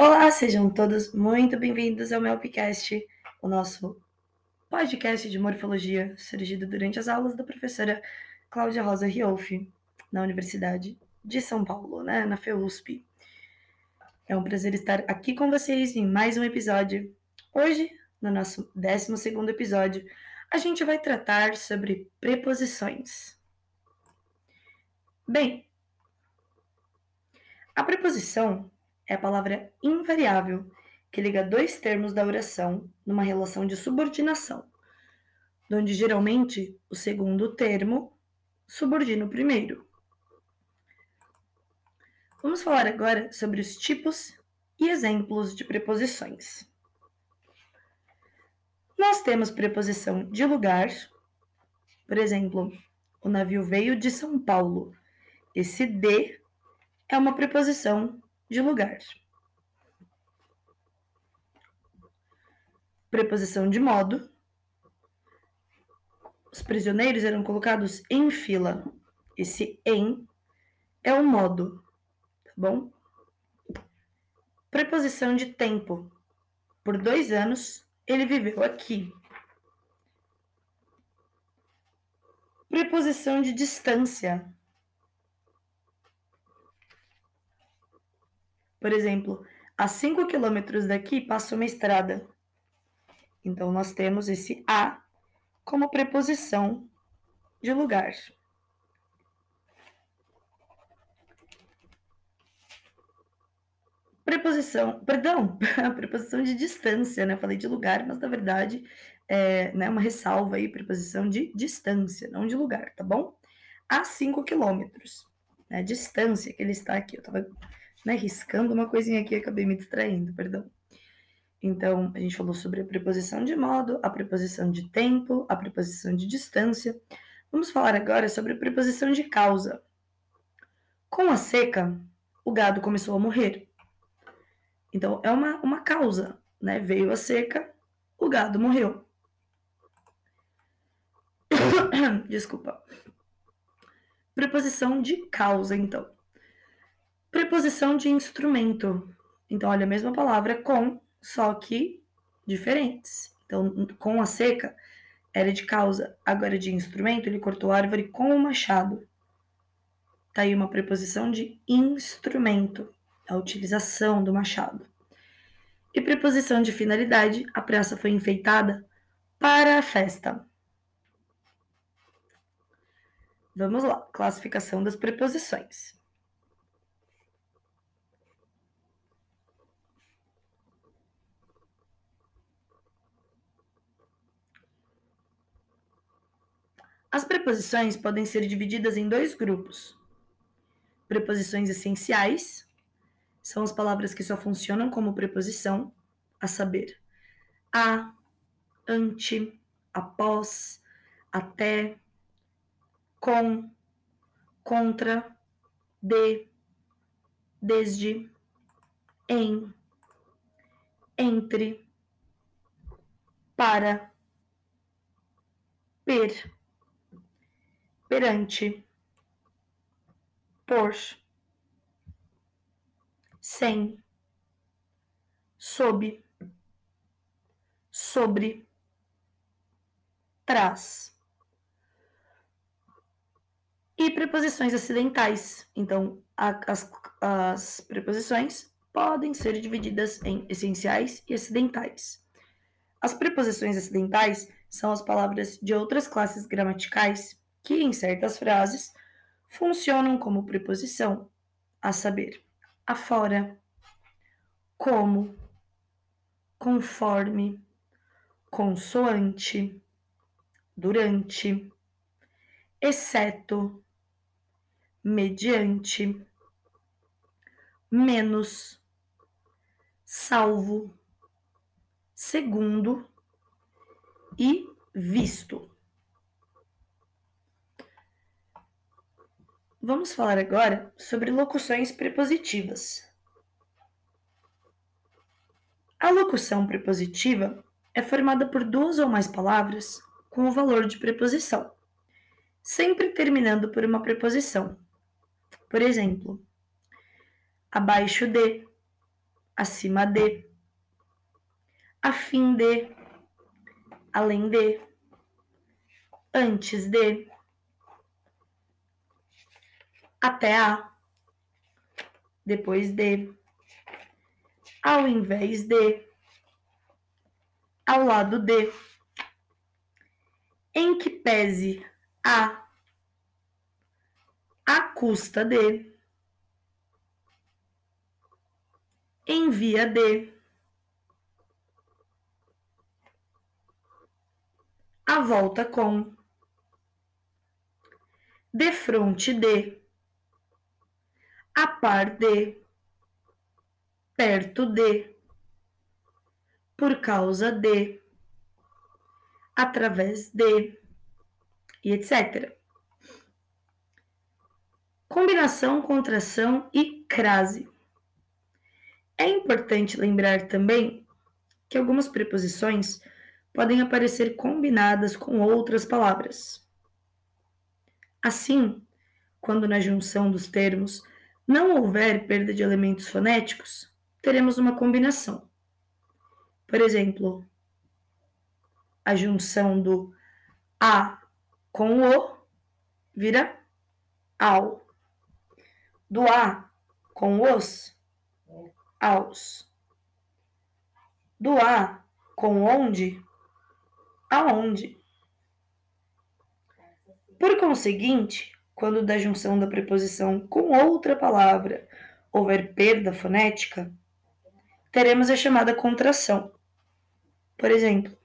Olá, sejam todos muito bem-vindos ao meu podcast, o nosso podcast de morfologia surgido durante as aulas da professora Cláudia Rosa Riolfi, na Universidade de São Paulo, né, na FEUSP. É um prazer estar aqui com vocês em mais um episódio. Hoje, no nosso 12 episódio, a gente vai tratar sobre preposições. Bem, a preposição é a palavra invariável que liga dois termos da oração numa relação de subordinação, onde geralmente o segundo termo subordina o primeiro. Vamos falar agora sobre os tipos e exemplos de preposições. Nós temos preposição de lugar, por exemplo, o navio veio de São Paulo. Esse de é uma preposição de lugar. Preposição de modo. Os prisioneiros eram colocados em fila. Esse em é o modo, tá bom? Preposição de tempo. Por dois anos, ele viveu aqui. Preposição de distância. Por exemplo, a 5 quilômetros daqui passa uma estrada. Então, nós temos esse a como preposição de lugar. Preposição, perdão, preposição de distância, né? Falei de lugar, mas na verdade é né, uma ressalva aí, preposição de distância, não de lugar, tá bom? A 5 quilômetros, né? Distância que ele está aqui. Eu tava né, riscando uma coisinha aqui acabei me distraindo, perdão. Então, a gente falou sobre a preposição de modo, a preposição de tempo, a preposição de distância. Vamos falar agora sobre a preposição de causa. Com a seca, o gado começou a morrer. Então, é uma, uma causa, né? Veio a seca, o gado morreu. Desculpa. Preposição de causa, então. Preposição de instrumento. Então, olha a mesma palavra com, só que diferentes. Então, com a seca era de causa, agora de instrumento, ele cortou a árvore com o machado. Tá aí uma preposição de instrumento, a utilização do machado. E preposição de finalidade, a praça foi enfeitada para a festa. Vamos lá, classificação das preposições. As preposições podem ser divididas em dois grupos. Preposições essenciais são as palavras que só funcionam como preposição, a saber, a, ante, após, até, com, contra, de, desde, em, entre, para, per perante, por, sem, sob, sobre, trás. E preposições acidentais. Então, a, as, as preposições podem ser divididas em essenciais e acidentais. As preposições acidentais são as palavras de outras classes gramaticais que, em certas frases, funcionam como preposição, a saber, afora, como, conforme, consoante, durante, exceto, mediante, menos, salvo, segundo e visto. Vamos falar agora sobre locuções prepositivas. A locução prepositiva é formada por duas ou mais palavras com o valor de preposição, sempre terminando por uma preposição. Por exemplo, abaixo de, acima de, a fim de, além de, antes de, até a, depois de, ao invés de, ao lado de, em que pese a, à custa de, em via de, a volta com, de frente de, a par de, perto de, por causa de, através de, e etc. Combinação, contração e crase. É importante lembrar também que algumas preposições podem aparecer combinadas com outras palavras. Assim, quando na junção dos termos não houver perda de elementos fonéticos, teremos uma combinação. Por exemplo, a junção do a com o vira ao. Do a com os, aos. Do a com onde, aonde. Por conseguinte, quando da junção da preposição com outra palavra houver perda fonética, teremos a chamada contração. Por exemplo,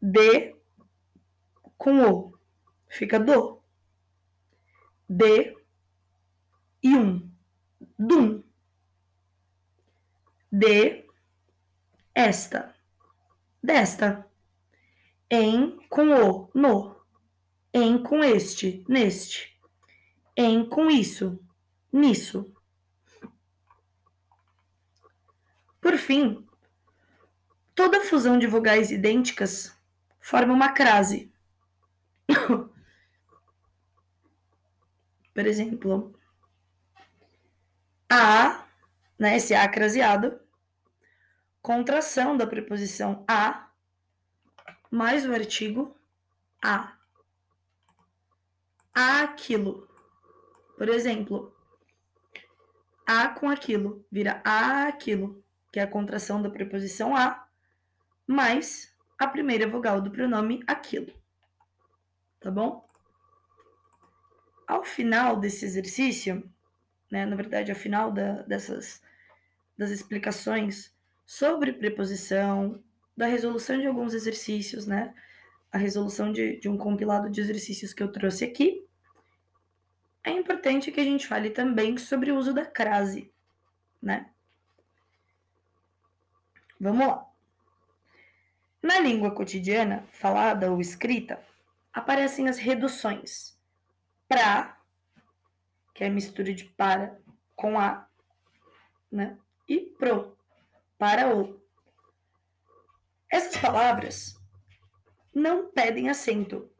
de com o fica do. De e um. Dum. De esta. Desta. Em com o no em com este, neste, em com isso, nisso. Por fim, toda fusão de vogais idênticas forma uma crase. Por exemplo, a, né, esse a craseado, contração da preposição a mais o artigo a aquilo. Por exemplo, a com aquilo vira aquilo, que é a contração da preposição a, mais a primeira vogal do pronome aquilo. Tá bom? Ao final desse exercício, né, na verdade, ao final da, dessas das explicações sobre preposição, da resolução de alguns exercícios, né? A resolução de, de um compilado de exercícios que eu trouxe aqui é importante que a gente fale também sobre o uso da crase, né? Vamos lá. Na língua cotidiana, falada ou escrita, aparecem as reduções. Pra, que é a mistura de para com a, né? E pro, para o. Essas palavras não pedem acento,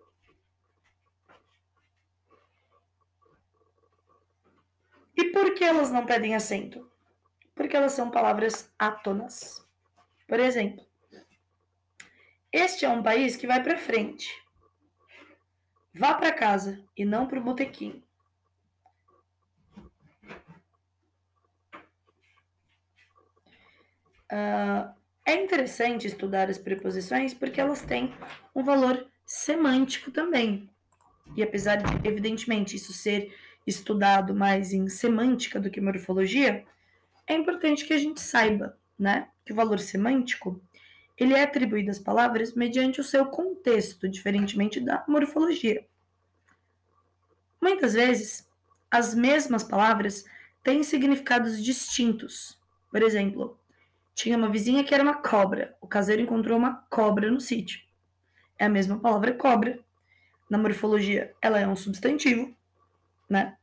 E por que elas não pedem acento? Porque elas são palavras átonas. Por exemplo, este é um país que vai para frente. Vá para casa e não para o botequim. Uh, é interessante estudar as preposições porque elas têm um valor semântico também. E apesar de, evidentemente, isso ser estudado mais em semântica do que morfologia, é importante que a gente saiba, né, que o valor semântico ele é atribuído às palavras mediante o seu contexto, diferentemente da morfologia. Muitas vezes, as mesmas palavras têm significados distintos. Por exemplo, tinha uma vizinha que era uma cobra. O caseiro encontrou uma cobra no sítio. É a mesma palavra cobra. Na morfologia, ela é um substantivo, né?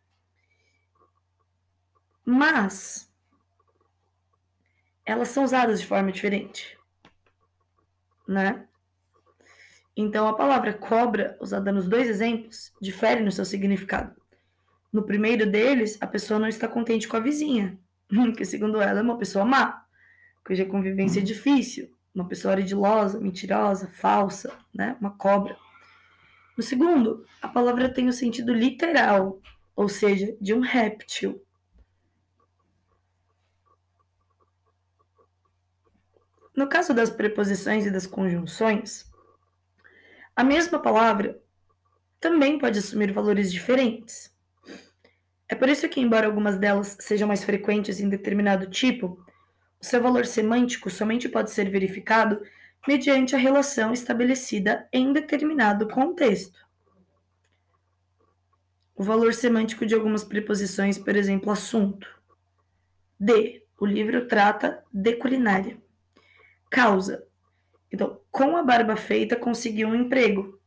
Mas elas são usadas de forma diferente, né? Então a palavra cobra, usada nos dois exemplos, difere no seu significado. No primeiro deles, a pessoa não está contente com a vizinha, que segundo ela é uma pessoa má, cuja convivência é difícil, uma pessoa ardilosa, mentirosa, falsa, né? Uma cobra. No segundo, a palavra tem o sentido literal, ou seja, de um réptil. No caso das preposições e das conjunções, a mesma palavra também pode assumir valores diferentes. É por isso que, embora algumas delas sejam mais frequentes em determinado tipo, seu valor semântico somente pode ser verificado mediante a relação estabelecida em determinado contexto. O valor semântico de algumas preposições, por exemplo, assunto. De. O livro trata de culinária. Causa. Então, com a barba feita, conseguiu um emprego.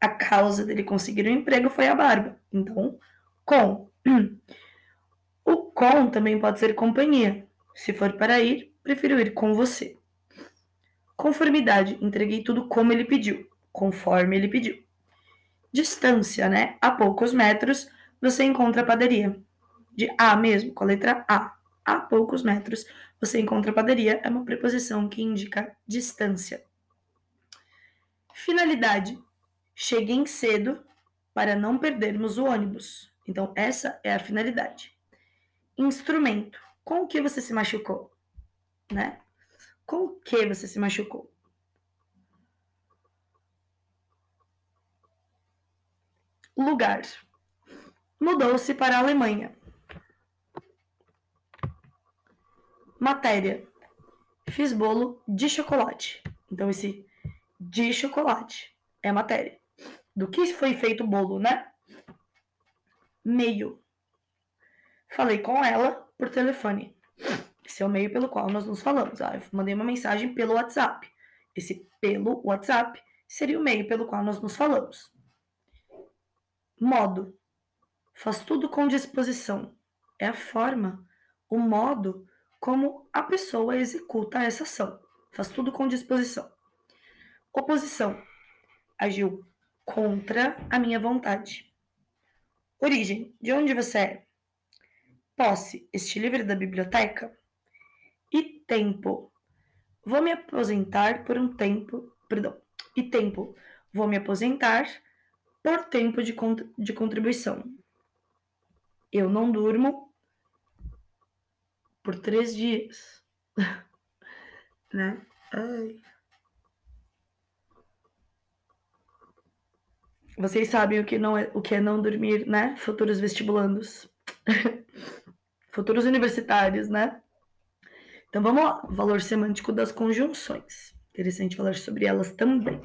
A causa dele conseguir um emprego foi a barba. Então, com. O com também pode ser companhia. Se for para ir, prefiro ir com você. Conformidade, entreguei tudo como ele pediu, conforme ele pediu. Distância, né? A poucos metros você encontra a padaria. De A mesmo, com a letra A. A poucos metros você encontra a padaria é uma preposição que indica distância. Finalidade: cheguem cedo para não perdermos o ônibus. Então, essa é a finalidade. Instrumento: com o que você se machucou? Né? Com o que você se machucou? Lugar. Mudou-se para a Alemanha. Matéria. Fiz bolo de chocolate. Então, esse de chocolate é a matéria. Do que foi feito o bolo, né? Meio. Falei com ela por telefone. Esse é o meio pelo qual nós nos falamos. Ah, eu mandei uma mensagem pelo WhatsApp. Esse pelo WhatsApp seria o meio pelo qual nós nos falamos. Modo. Faz tudo com disposição. É a forma, o modo como a pessoa executa essa ação. Faz tudo com disposição. Oposição. Agiu contra a minha vontade. Origem. De onde você é? Posse, este livro da biblioteca. E tempo. Vou me aposentar por um tempo. Perdão. E tempo. Vou me aposentar por tempo de, de contribuição. Eu não durmo por três dias. né? Ai. Vocês sabem o que, não é, o que é não dormir, né? Futuros vestibulandos. futuros universitários, né? Então vamos lá, valor semântico das conjunções. Interessante falar sobre elas também.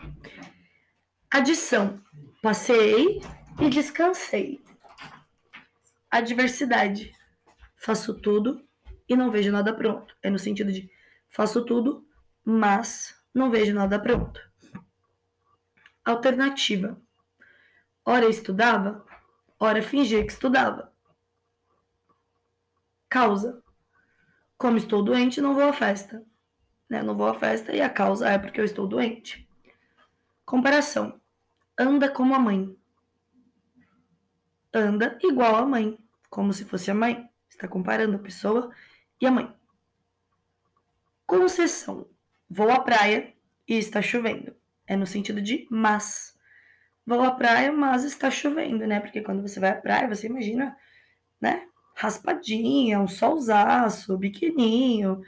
Adição: passei e descansei. Adversidade: faço tudo e não vejo nada pronto. É no sentido de faço tudo, mas não vejo nada pronto. Alternativa: ora estudava, ora fingia que estudava. Causa. Como estou doente, não vou à festa. Né? Não vou à festa e a causa é porque eu estou doente. Comparação. Anda como a mãe. Anda igual a mãe, como se fosse a mãe. Está comparando a pessoa e a mãe. Concessão. Vou à praia e está chovendo. É no sentido de mas. Vou à praia, mas está chovendo, né? Porque quando você vai à praia, você imagina, né? Raspadinha, um solzaço, biquininho,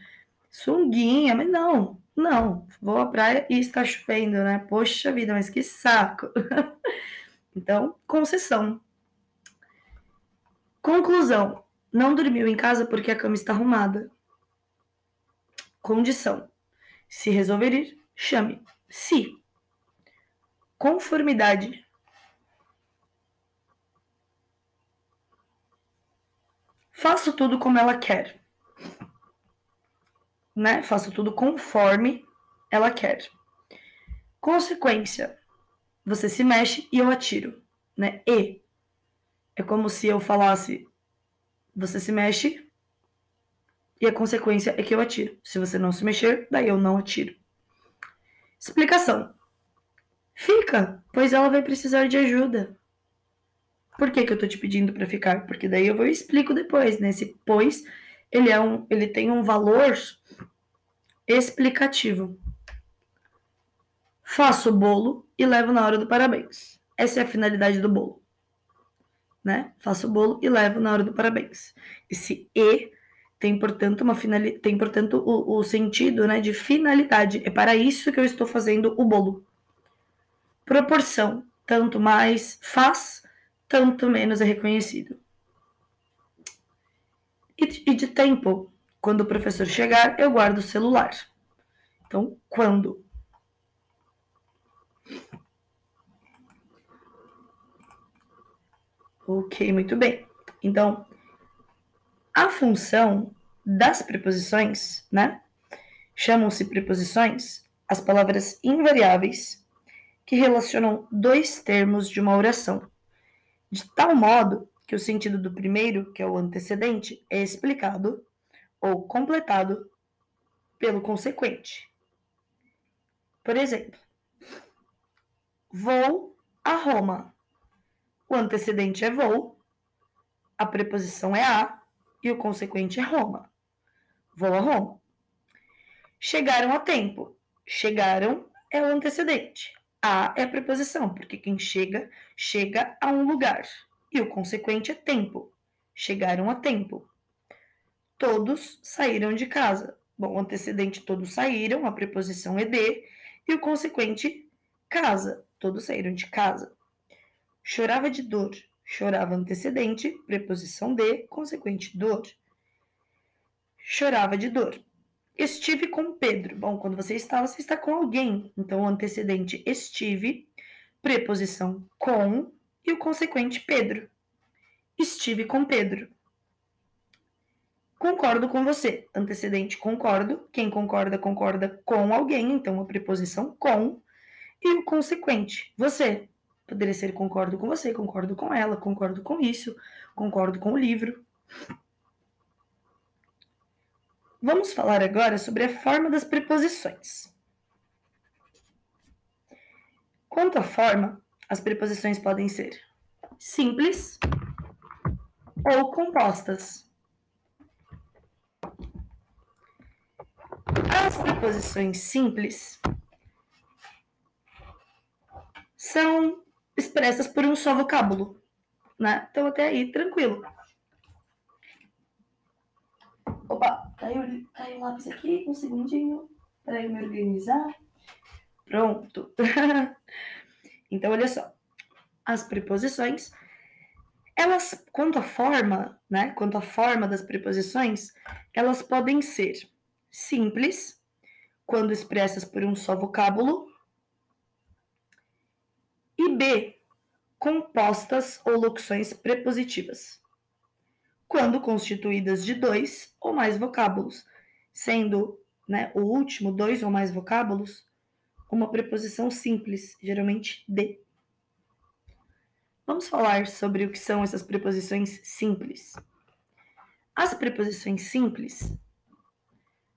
sunguinha, mas não, não, vou à praia e está chovendo, né? Poxa vida, mas que saco. então, concessão. Conclusão: não dormiu em casa porque a cama está arrumada. Condição: se resolver ir, chame. Se. Conformidade: faço tudo como ela quer. Né? Faço tudo conforme ela quer. Consequência: você se mexe e eu atiro, né? E é como se eu falasse: você se mexe e a consequência é que eu atiro. Se você não se mexer, daí eu não atiro. Explicação: fica, pois ela vai precisar de ajuda. Por que, que eu tô te pedindo para ficar? Porque daí eu vou explico depois, né? Esse pois ele, é um, ele tem um valor explicativo. Faço o bolo e levo na hora do parabéns. Essa é a finalidade do bolo. Né? Faço o bolo e levo na hora do parabéns. Esse e tem, portanto, uma finali... tem, portanto, o, o sentido né, de finalidade. É para isso que eu estou fazendo o bolo. Proporção. Tanto mais faz, tanto menos é reconhecido. E, de tempo. Quando o professor chegar, eu guardo o celular. Então, quando? Ok, muito bem. Então, a função das preposições, né? Chamam-se preposições as palavras invariáveis que relacionam dois termos de uma oração, de tal modo que o sentido do primeiro, que é o antecedente, é explicado ou completado pelo consequente. Por exemplo, vou a Roma. O antecedente é vou, a preposição é a e o consequente é Roma. Vou a Roma. Chegaram a tempo. Chegaram é o antecedente. A é a preposição, porque quem chega, chega a um lugar. E o consequente é tempo. Chegaram a tempo. Todos saíram de casa. Bom, o antecedente todos saíram, a preposição é de, e o consequente casa. Todos saíram de casa. Chorava de dor. Chorava antecedente, preposição de, consequente dor. Chorava de dor. Estive com Pedro. Bom, quando você está, você está com alguém. Então, o antecedente estive, preposição com e o consequente Pedro. Estive com Pedro. Concordo com você. Antecedente concordo. Quem concorda, concorda com alguém. Então, a preposição com e o consequente. Você. Poderia ser concordo com você, concordo com ela, concordo com isso, concordo com o livro. Vamos falar agora sobre a forma das preposições. Quanto à forma, as preposições podem ser simples ou compostas. As preposições simples são expressas por um só vocábulo, né? Então até aí tranquilo. Opa, caiu, caiu o lápis aqui, um segundinho para eu me organizar. Pronto. então olha só, as preposições, elas, quanto à forma, né? Quanto à forma das preposições, elas podem ser simples, quando expressas por um só vocábulo, e B, compostas ou locuções prepositivas, quando constituídas de dois ou mais vocábulos, sendo né, o último dois ou mais vocábulos uma preposição simples, geralmente de. Vamos falar sobre o que são essas preposições simples. As preposições simples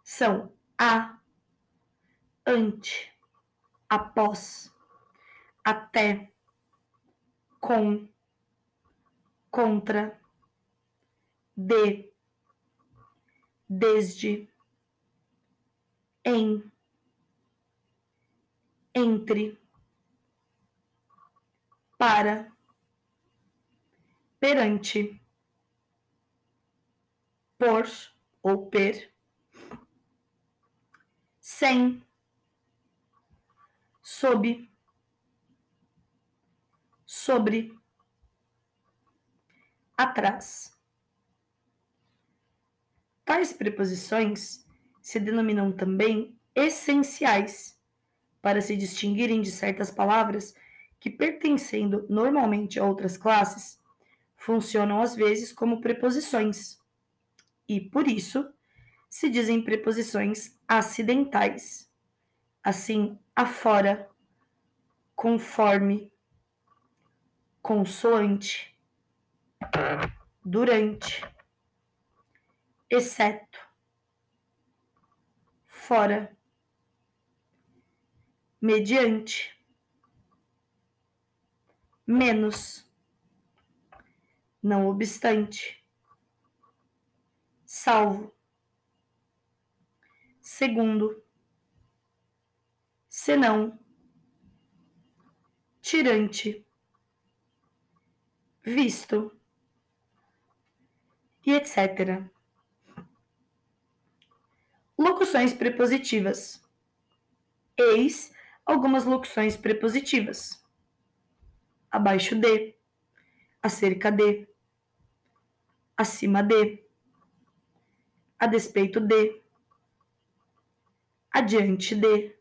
são a, ante, após, até, com, contra, de, desde, em, entre, para, perante, por ou per, sem, sob, sobre, atrás. Tais preposições se denominam também essenciais para se distinguirem de certas palavras que, pertencendo normalmente a outras classes, funcionam às vezes como preposições e, por isso, se dizem preposições acidentais. Assim, afora, conforme, consoante, durante, exceto, fora, mediante, menos, não obstante, salvo, segundo, senão, tirante, visto e etc. Locuções prepositivas. Eis algumas locuções prepositivas. Abaixo de, acerca de, acima de, a despeito de, adiante de,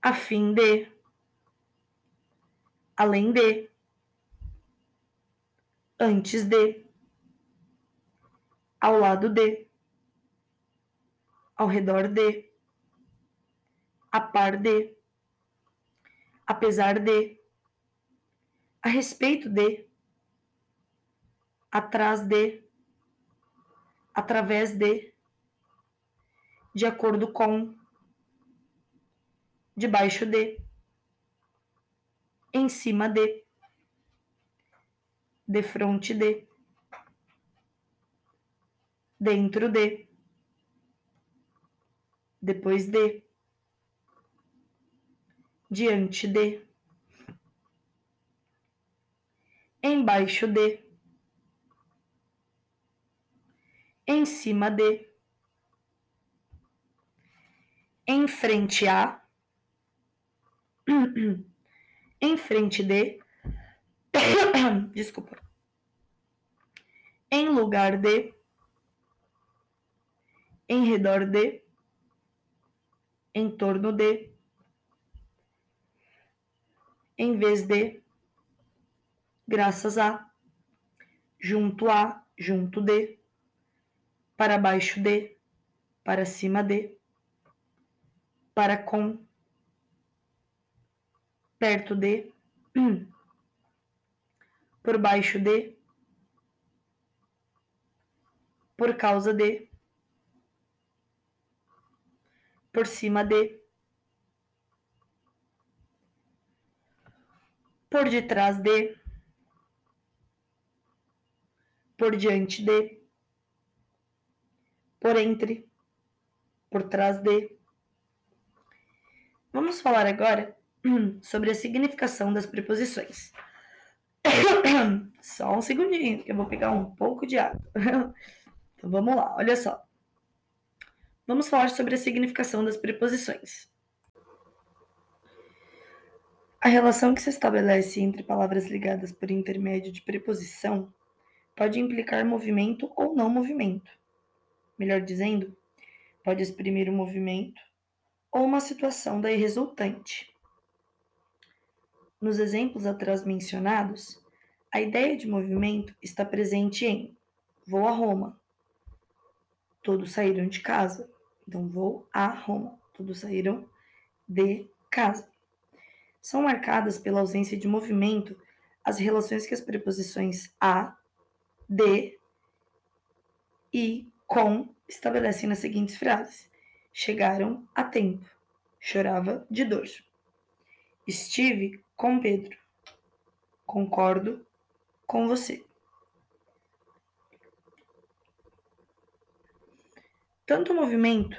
a fim de, além de, antes de, ao lado de, ao redor de, a par de, apesar de, a respeito de, atrás de, através de, de acordo com, debaixo de, em cima de, de frente de, dentro de, depois de, diante de, embaixo de, em cima de, em frente a, em frente de, desculpa, em lugar de, em redor de, em torno de, em vez de, graças a, junto a, junto de, para baixo de, para cima de, para com, perto de, por baixo de, por causa de, por cima de, por detrás de, por diante de, por entre, por trás de. Vamos falar agora sobre a significação das preposições. Só um segundinho, que eu vou pegar um pouco de água. Então vamos lá, olha só. Vamos falar sobre a significação das preposições. A relação que se estabelece entre palavras ligadas por intermédio de preposição pode implicar movimento ou não movimento. Melhor dizendo, pode exprimir um movimento ou uma situação daí resultante. Nos exemplos atrás mencionados, a ideia de movimento está presente em vou a Roma. Todos saíram de casa. Então, vou a Roma. Todos saíram de casa são marcadas pela ausência de movimento as relações que as preposições a, de e com estabelecem nas seguintes frases: Chegaram a tempo. Chorava de dor. Estive com Pedro. Concordo com você. Tanto o movimento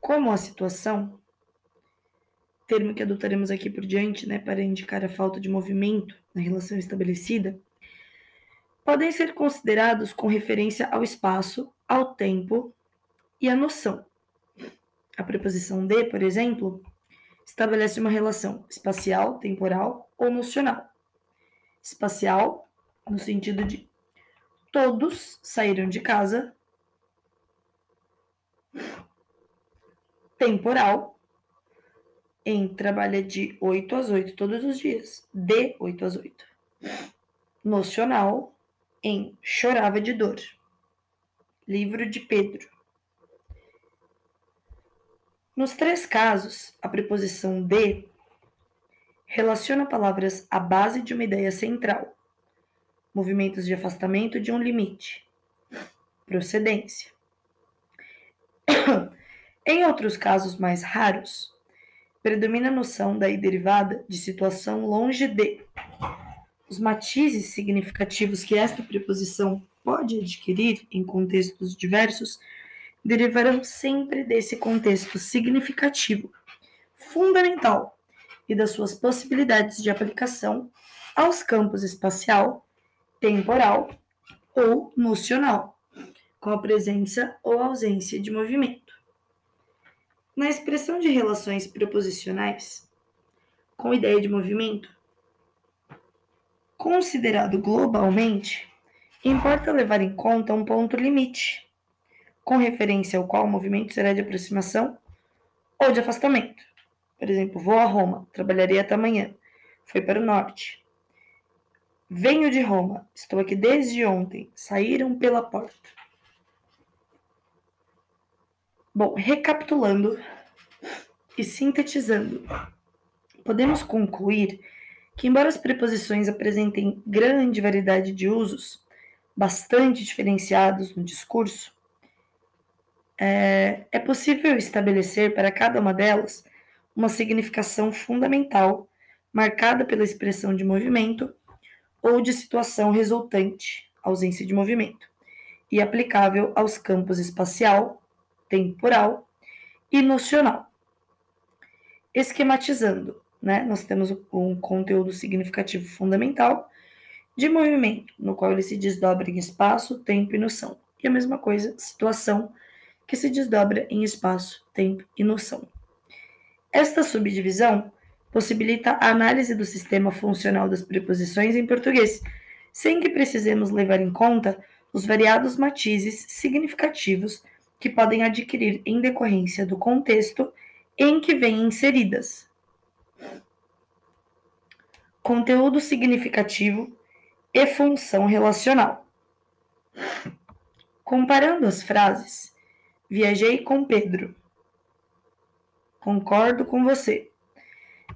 como a situação termo que adotaremos aqui por diante, né, para indicar a falta de movimento na relação estabelecida, podem ser considerados com referência ao espaço, ao tempo e à noção. A preposição de, por exemplo, estabelece uma relação espacial, temporal ou nocional. Espacial, no sentido de todos saíram de casa. Temporal, em trabalha de 8 às 8 todos os dias, de 8 às 8. Nocional em chorava de dor. Livro de Pedro. Nos três casos, a preposição de relaciona palavras à base de uma ideia central, movimentos de afastamento de um limite, procedência. Em outros casos mais raros, predomina a noção daí derivada de situação longe de. Os matizes significativos que esta preposição pode adquirir em contextos diversos derivarão sempre desse contexto significativo, fundamental e das suas possibilidades de aplicação aos campos espacial, temporal ou nocional, com a presença ou ausência de movimento. Na expressão de relações preposicionais, com ideia de movimento, considerado globalmente, importa levar em conta um ponto limite, com referência ao qual o movimento será de aproximação ou de afastamento. Por exemplo, vou a Roma, trabalharei até amanhã. Foi para o norte. Venho de Roma, estou aqui desde ontem. Saíram pela porta. Bom, recapitulando e sintetizando, podemos concluir que, embora as preposições apresentem grande variedade de usos, bastante diferenciados no discurso, é, é possível estabelecer para cada uma delas uma significação fundamental, marcada pela expressão de movimento ou de situação resultante, ausência de movimento, e aplicável aos campos espacial, temporal e nocional. Esquematizando, né, nós temos um conteúdo significativo fundamental de movimento, no qual ele se desdobra em espaço, tempo e noção. E a mesma coisa, situação, que se desdobra em espaço, tempo e noção. Esta subdivisão possibilita a análise do sistema funcional das preposições em português, sem que precisemos levar em conta os variados matizes significativos que podem adquirir em decorrência do contexto em que vêm inseridas. Conteúdo significativo e função relacional. Comparando as frases, viajei com Pedro. Concordo com você.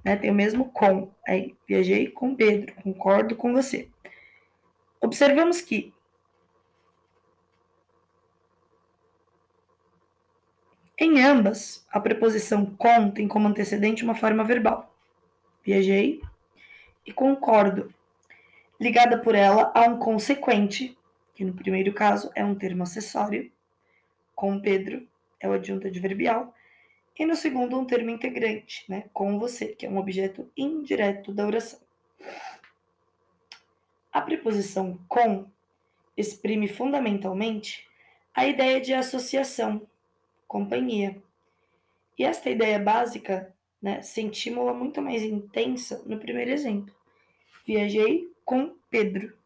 Né? Tem o mesmo com. Aí, viajei com Pedro. Concordo com você. Observamos que em ambas, a preposição com tem como antecedente uma forma verbal. Viajei e concordo ligada por ela a um consequente, que no primeiro caso é um termo acessório, com Pedro é o adjunto adverbial, e no segundo um termo integrante, né, com você, que é um objeto indireto da oração. A preposição com exprime fundamentalmente a ideia de associação, companhia. E esta ideia básica né, sentimos-la muito mais intensa no primeiro exemplo. Viajei com Pedro.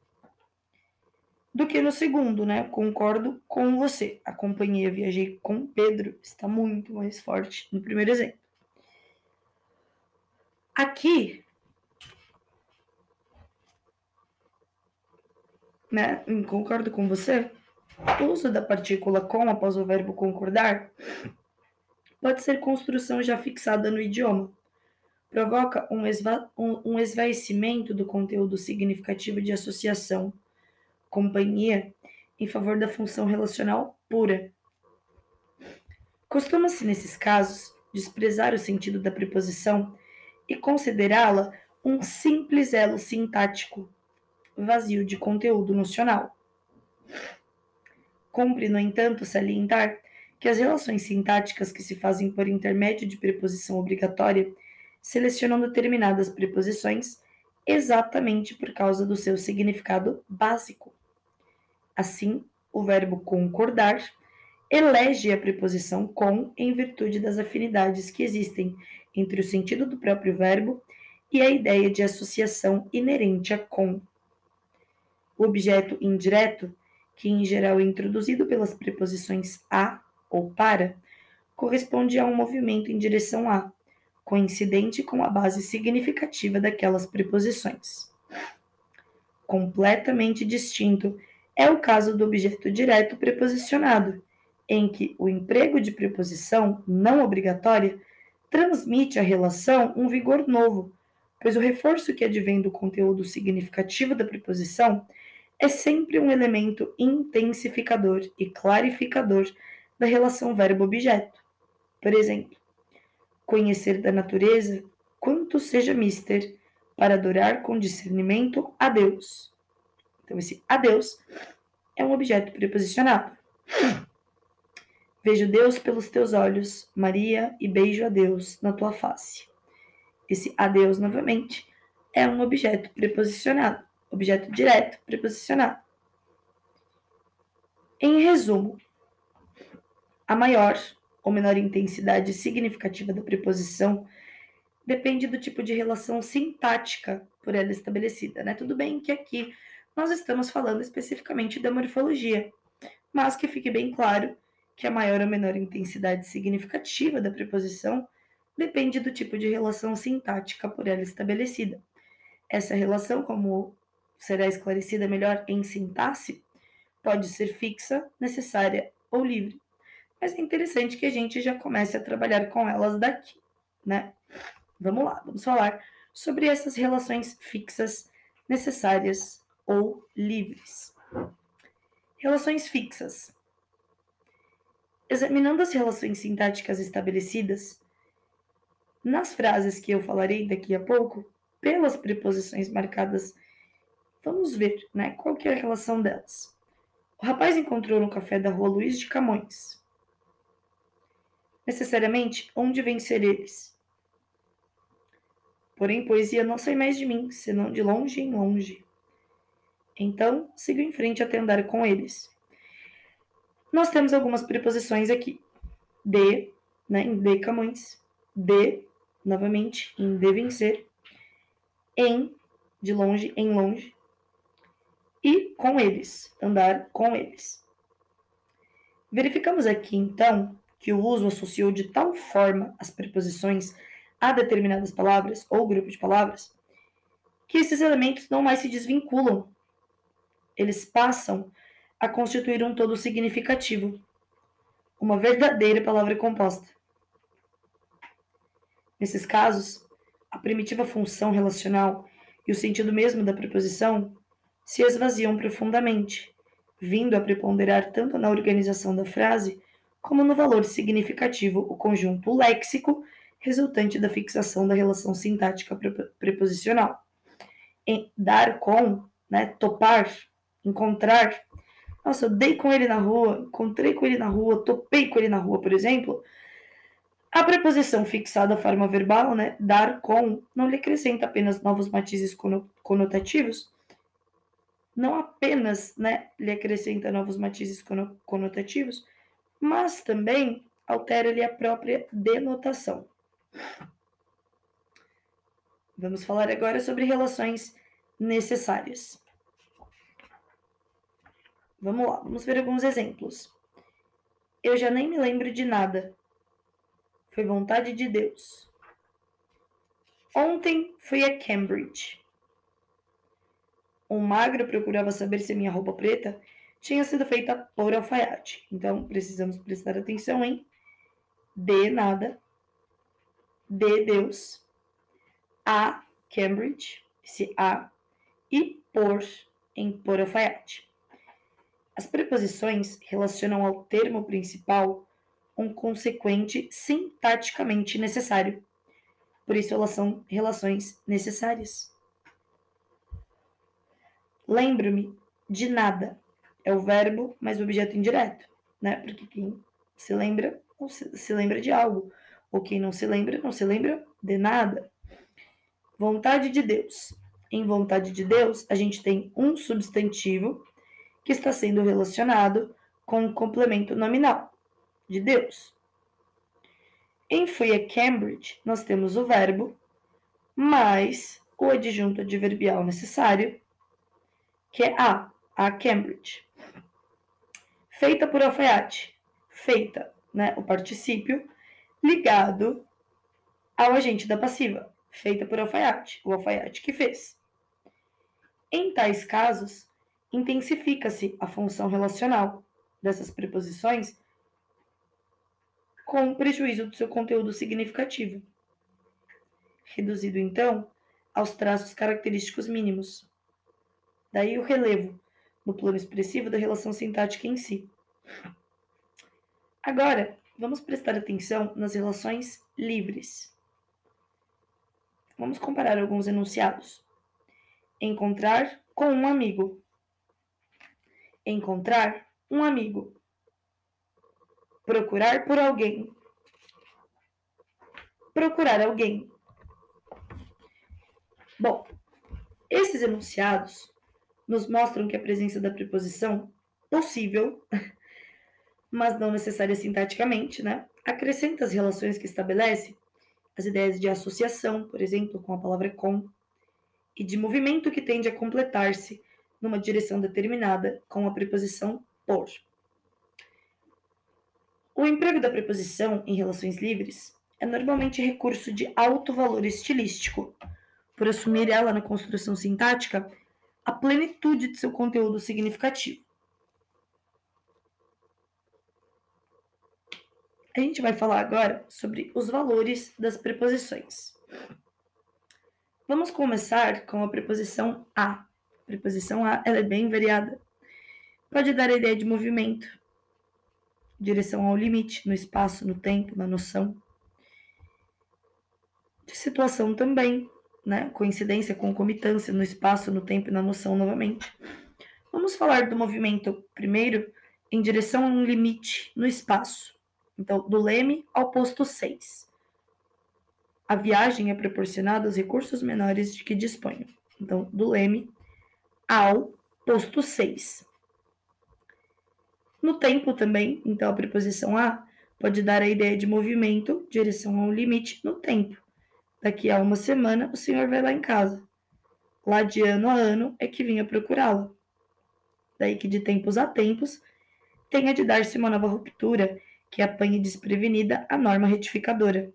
Do que no segundo, né? Concordo com você. A companhia Viajei com Pedro está muito mais forte no primeiro exemplo. Aqui, né? Concordo com você. Uso da partícula com após o verbo concordar pode ser construção já fixada no idioma provoca um, esva um, um esvaecimento do conteúdo significativo de associação, companhia, em favor da função relacional pura. Costuma-se, nesses casos, desprezar o sentido da preposição e considerá-la um simples elo sintático, vazio de conteúdo nocional. Cumpre, no entanto, salientar que as relações sintáticas que se fazem por intermédio de preposição obrigatória selecionando determinadas preposições exatamente por causa do seu significado básico. Assim, o verbo concordar elege a preposição com em virtude das afinidades que existem entre o sentido do próprio verbo e a ideia de associação inerente a com. O objeto indireto, que em geral é introduzido pelas preposições a ou para, corresponde a um movimento em direção a, coincidente com a base significativa daquelas preposições. Completamente distinto é o caso do objeto direto preposicionado, em que o emprego de preposição não obrigatória transmite à relação um vigor novo, pois o reforço que advém do conteúdo significativo da preposição é sempre um elemento intensificador e clarificador da relação verbo-objeto. Por exemplo, conhecer da natureza quanto seja mister para adorar com discernimento a Deus. Então, esse a Deus é um objeto preposicionado. Vejo Deus pelos teus olhos, Maria, e beijo a Deus na tua face. Esse a Deus, novamente, é um objeto preposicionado, objeto direto preposicionado. Em resumo, a maior ou menor intensidade significativa da preposição depende do tipo de relação sintática por ela estabelecida, né? Tudo bem que aqui nós estamos falando especificamente da morfologia, mas que fique bem claro que a maior ou menor intensidade significativa da preposição depende do tipo de relação sintática por ela estabelecida. Essa relação, como será esclarecida melhor em sintaxe, pode ser fixa, necessária ou livre. Mas é interessante que a gente já comece a trabalhar com elas daqui, né? Vamos lá, vamos falar sobre essas relações fixas, necessárias ou livres. Relações fixas. Examinando as relações sintáticas estabelecidas, nas frases que eu falarei daqui a pouco, pelas preposições marcadas, vamos ver né, qual que é a relação delas. O rapaz encontrou no café da rua Luiz de Camões. Necessariamente, onde vem ser eles? Porém, poesia não sai mais de mim, senão de longe em longe. Então, sigo em frente até andar com eles. Nós temos algumas preposições aqui. De, né, em de Camões. De, novamente, em de vencer. Em, de longe em longe e com eles, andar com eles. Verificamos aqui, então, que o uso associou de tal forma as preposições a determinadas palavras ou grupo de palavras que esses elementos não mais se desvinculam. Eles passam a constituir um todo significativo, uma verdadeira palavra composta. Nesses casos, a primitiva função relacional e o sentido mesmo da preposição se esvaziam profundamente, vindo a preponderar tanto na organização da frase como no valor significativo o conjunto léxico resultante da fixação da relação sintática preposicional. Em dar com, né, topar, encontrar. Nossa, eu dei com ele na rua, encontrei com ele na rua, topei com ele na rua, por exemplo. A preposição fixada à forma verbal, né, dar com, não lhe acrescenta apenas novos matizes conotativos, não apenas né, lhe acrescenta novos matizes conotativos, mas também altera-lhe a própria denotação. Vamos falar agora sobre relações necessárias. Vamos lá, vamos ver alguns exemplos. Eu já nem me lembro de nada. Foi vontade de Deus. Ontem fui a Cambridge um magro procurava saber se minha roupa preta tinha sido feita por alfaiate. Então, precisamos prestar atenção em de nada, de Deus, a Cambridge, esse a, e por em por alfaiate. As preposições relacionam ao termo principal um consequente sintaticamente necessário. Por isso, elas são relações necessárias. Lembro-me de nada. É o verbo mais o objeto indireto, né? Porque quem se lembra, não se, se lembra de algo. Ou quem não se lembra, não se lembra de nada. Vontade de Deus. Em vontade de Deus, a gente tem um substantivo que está sendo relacionado com o complemento nominal de Deus. Em fui a Cambridge, nós temos o verbo mais o adjunto adverbial necessário que é a, a Cambridge. Feita por alfaiate. Feita, né? O particípio ligado ao agente da passiva. Feita por alfaiate. O alfaiate que fez. Em tais casos, intensifica-se a função relacional dessas preposições com prejuízo do seu conteúdo significativo, reduzido então aos traços característicos mínimos. Daí o relevo no plano expressivo da relação sintática em si. Agora, vamos prestar atenção nas relações livres. Vamos comparar alguns enunciados. Encontrar com um amigo. encontrar um amigo, procurar por alguém, procurar alguém. Bom, esses enunciados nos mostram que a presença da preposição possível, mas não necessária sintaticamente, né? Acrescenta as relações que estabelece as ideias de associação, por exemplo, com a palavra com, e de movimento que tende a completar-se numa direção determinada com a preposição por. O emprego da preposição em relações livres é normalmente recurso de alto valor estilístico, por assumir ela na construção sintática a plenitude de seu conteúdo significativo. A gente vai falar agora sobre os valores das preposições. Vamos começar com a preposição a. A preposição a ela é bem variada. Pode dar a ideia de movimento, direção ao limite, no espaço, no tempo, na noção. De situação também, né? Coincidência, concomitância no espaço, no tempo e na noção novamente. Vamos falar do movimento primeiro em direção a um limite no espaço. Então, do leme ao posto 6. A viagem é proporcionada aos recursos menores de que disponho. Então, do leme ao posto 6. No tempo também, então a preposição a pode dar a ideia de movimento, direção ao limite no tempo. Daqui a uma semana o senhor vai lá em casa. Lá de ano a ano é que vinha procurá-la. Daí que de tempos a tempos tenha de dar-se uma nova ruptura que apanhe desprevenida a norma retificadora.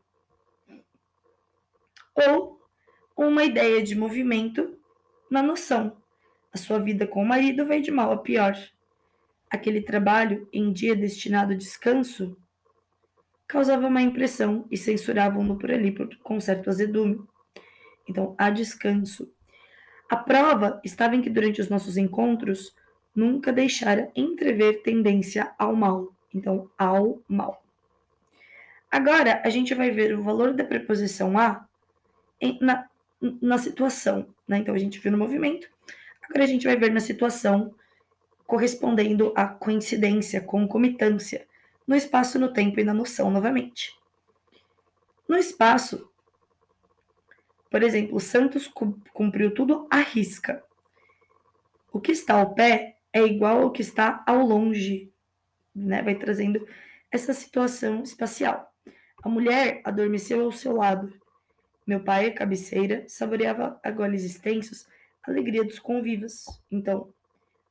Ou uma ideia de movimento na noção. A sua vida com o marido vai de mal a pior. Aquele trabalho em dia destinado ao descanso causava má impressão e censuravam-no por ali por, com certo azedume. Então, há descanso. A prova estava em que durante os nossos encontros nunca deixara entrever tendência ao mal. Então, ao mal. Agora, a gente vai ver o valor da preposição a em, na, na situação. Né? Então, a gente viu no movimento. Agora, a gente vai ver na situação correspondendo à coincidência, concomitância no espaço, no tempo e na noção novamente. No espaço, por exemplo, Santos cumpriu tudo à risca. O que está ao pé é igual ao que está ao longe, né? Vai trazendo essa situação espacial. A mulher adormeceu ao seu lado. Meu pai, cabeceira, saboreava a goles extensos a alegria dos convivas. Então,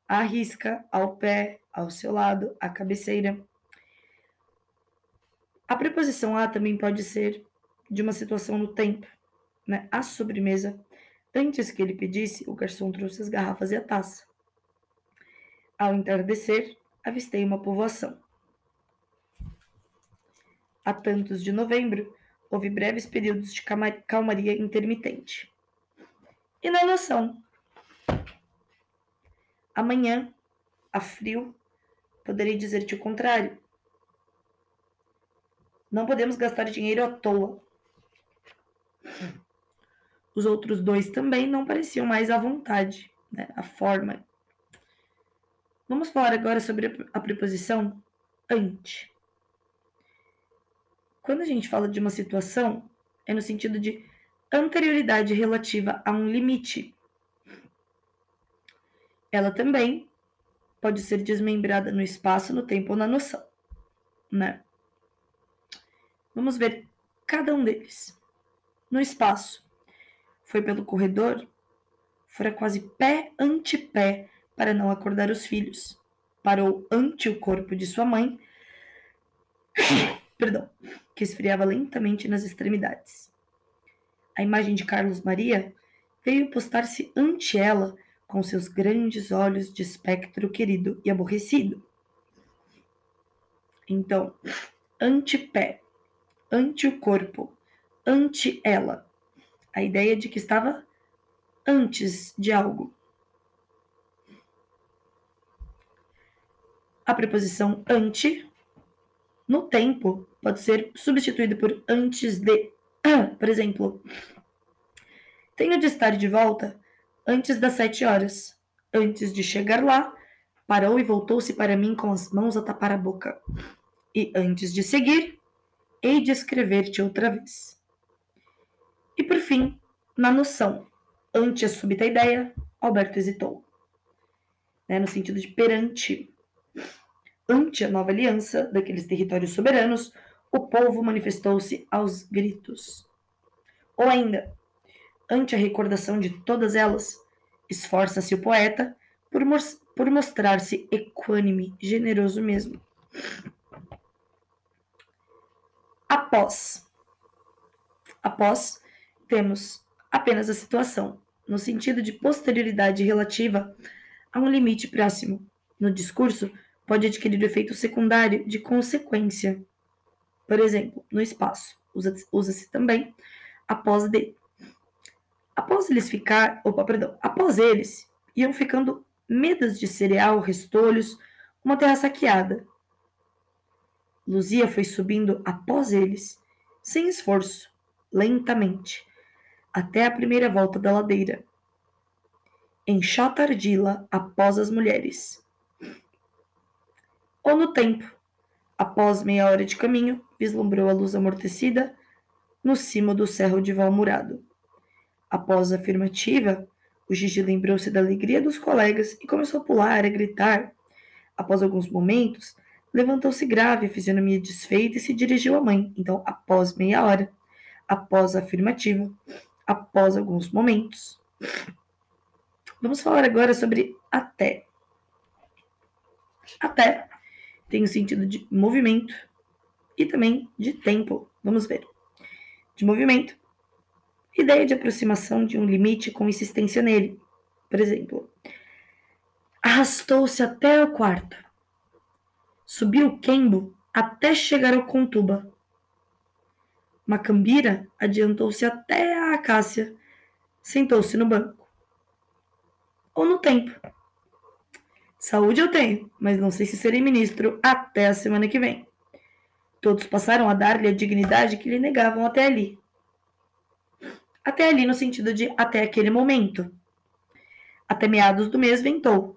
a risca, ao pé, ao seu lado, a cabeceira. A preposição a também pode ser de uma situação no tempo. Né? A sobremesa, antes que ele pedisse, o garçom trouxe as garrafas e a taça. Ao entardecer, avistei uma povoação. A tantos de novembro, houve breves períodos de calmaria intermitente. E na noção? Amanhã, a frio, poderei dizer-te o contrário. Não podemos gastar dinheiro à toa. Os outros dois também não pareciam mais à vontade, né? a forma. Vamos falar agora sobre a preposição ante. Quando a gente fala de uma situação, é no sentido de anterioridade relativa a um limite. Ela também pode ser desmembrada no espaço, no tempo ou na noção, né? Vamos ver cada um deles. No espaço, foi pelo corredor, fora quase pé ante pé para não acordar os filhos. Parou ante o corpo de sua mãe, perdão, que esfriava lentamente nas extremidades. A imagem de Carlos Maria veio postar-se ante ela com seus grandes olhos de espectro querido e aborrecido. Então, ante pé, ante o corpo, ante ela. A ideia de que estava antes de algo. A preposição ante, no tempo, pode ser substituída por antes de. Por exemplo, tenho de estar de volta antes das sete horas. Antes de chegar lá, Parou e voltou-se para mim com as mãos a tapar a boca. E antes de seguir, hei de escrever-te outra vez. E por fim, na noção, ante a súbita ideia, Alberto hesitou. Né, no sentido de perante. Ante a nova aliança daqueles territórios soberanos, o povo manifestou-se aos gritos. Ou ainda, ante a recordação de todas elas, esforça-se o poeta por, por mostrar-se equânime, generoso mesmo. Após. Após, temos apenas a situação, no sentido de posterioridade relativa a um limite próximo. No discurso, pode adquirir o efeito secundário de consequência. Por exemplo, no espaço, usa-se também após de. Após eles ficar, opa, perdão, após eles, iam ficando medas de cereal, restolhos, uma terra saqueada. Luzia foi subindo após eles, sem esforço, lentamente, até a primeira volta da ladeira. Enxota ardila após as mulheres. Ou no tempo, após meia hora de caminho, vislumbrou a luz amortecida no cimo do cerro de Valmurado. Após a afirmativa, o Gigi lembrou-se da alegria dos colegas e começou a pular, a gritar. Após alguns momentos, levantou-se grave, fisionomia desfeita e se dirigiu à mãe. Então, após meia hora, após a afirmativa, após alguns momentos. Vamos falar agora sobre até. Até tem o sentido de movimento e também de tempo. Vamos ver. De movimento, ideia de aproximação de um limite com insistência nele. Por exemplo, arrastou-se até o quarto. Subiu o quembo até chegar ao contuba. Macambira adiantou-se até a acácia, sentou-se no banco. Ou no tempo. Saúde eu tenho, mas não sei se serei ministro até a semana que vem. Todos passaram a dar-lhe a dignidade que lhe negavam até ali. Até ali, no sentido de até aquele momento. Até meados do mês ventou.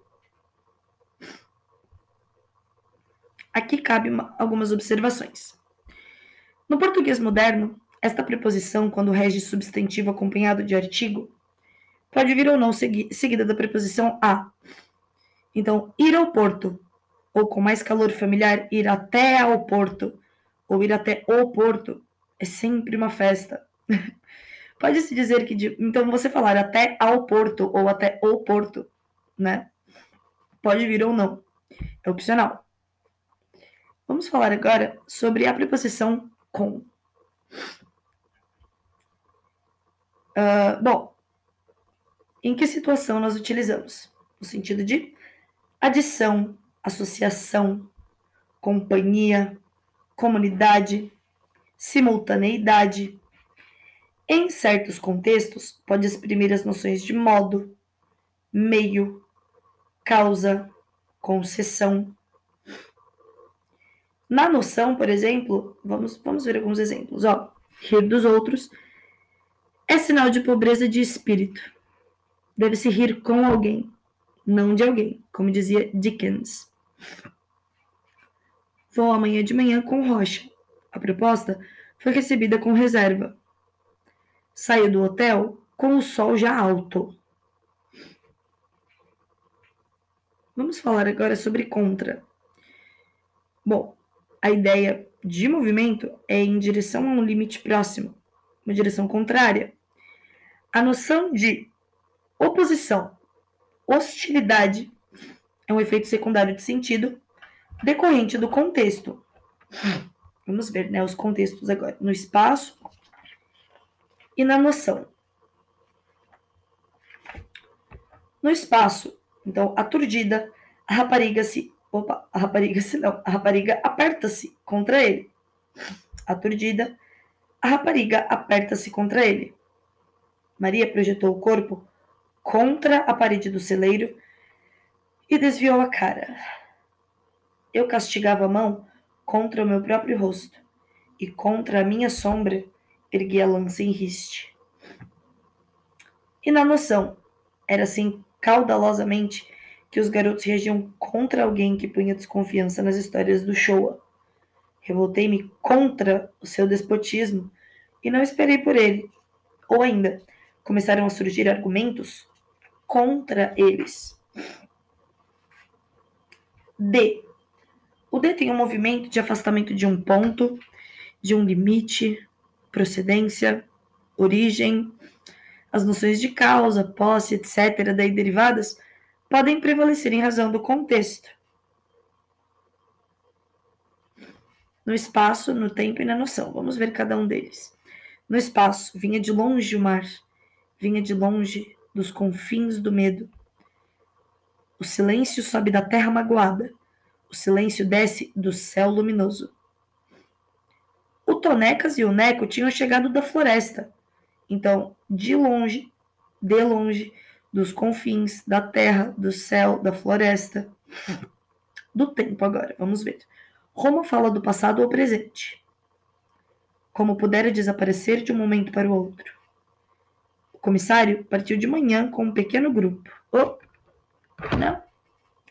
Aqui cabe uma, algumas observações. No português moderno, esta preposição, quando rege substantivo acompanhado de artigo, pode vir ou não segui seguida da preposição a. Então, ir ao porto, ou com mais calor familiar, ir até ao porto, ou ir até o porto, é sempre uma festa. Pode-se dizer que. De, então, você falar até ao porto ou até o porto, né? Pode vir ou não. É opcional. Vamos falar agora sobre a preposição com. Uh, bom, em que situação nós utilizamos? No sentido de adição, associação, companhia, comunidade, simultaneidade. Em certos contextos, pode exprimir as noções de modo, meio, causa, concessão, na noção, por exemplo, vamos, vamos ver alguns exemplos. Ó, rir dos outros é sinal de pobreza de espírito. Deve-se rir com alguém, não de alguém, como dizia Dickens. Vou amanhã de manhã com Rocha. A proposta foi recebida com reserva. Saiu do hotel com o sol já alto. Vamos falar agora sobre contra. Bom, a ideia de movimento é em direção a um limite próximo, uma direção contrária. A noção de oposição, hostilidade, é um efeito secundário de sentido decorrente do contexto. Vamos ver né, os contextos agora. No espaço e na noção. No espaço, então, aturdida, a rapariga se Opa, a rapariga se não. A rapariga aperta-se contra ele. Aturdida, a rapariga aperta-se contra ele. Maria projetou o corpo contra a parede do celeiro e desviou a cara. Eu castigava a mão contra o meu próprio rosto e contra a minha sombra ergui a lança em riste. E na noção, era assim caudalosamente que os garotos reagiam contra alguém que punha desconfiança nas histórias do Showa. Revoltei-me contra o seu despotismo e não esperei por ele. Ou ainda, começaram a surgir argumentos contra eles. D. O D tem um movimento de afastamento de um ponto, de um limite, procedência, origem, as noções de causa, posse, etc., daí derivadas, podem prevalecer em razão do contexto. No espaço, no tempo e na noção. Vamos ver cada um deles. No espaço, vinha de longe o mar, vinha de longe dos confins do medo. O silêncio sobe da terra magoada, o silêncio desce do céu luminoso. O Tonecas e o Neco tinham chegado da floresta. Então, de longe, de longe, dos confins da terra, do céu, da floresta, do tempo agora. Vamos ver. Roma fala do passado ou presente. Como pudera desaparecer de um momento para o outro. O comissário partiu de manhã com um pequeno grupo. Oh, não.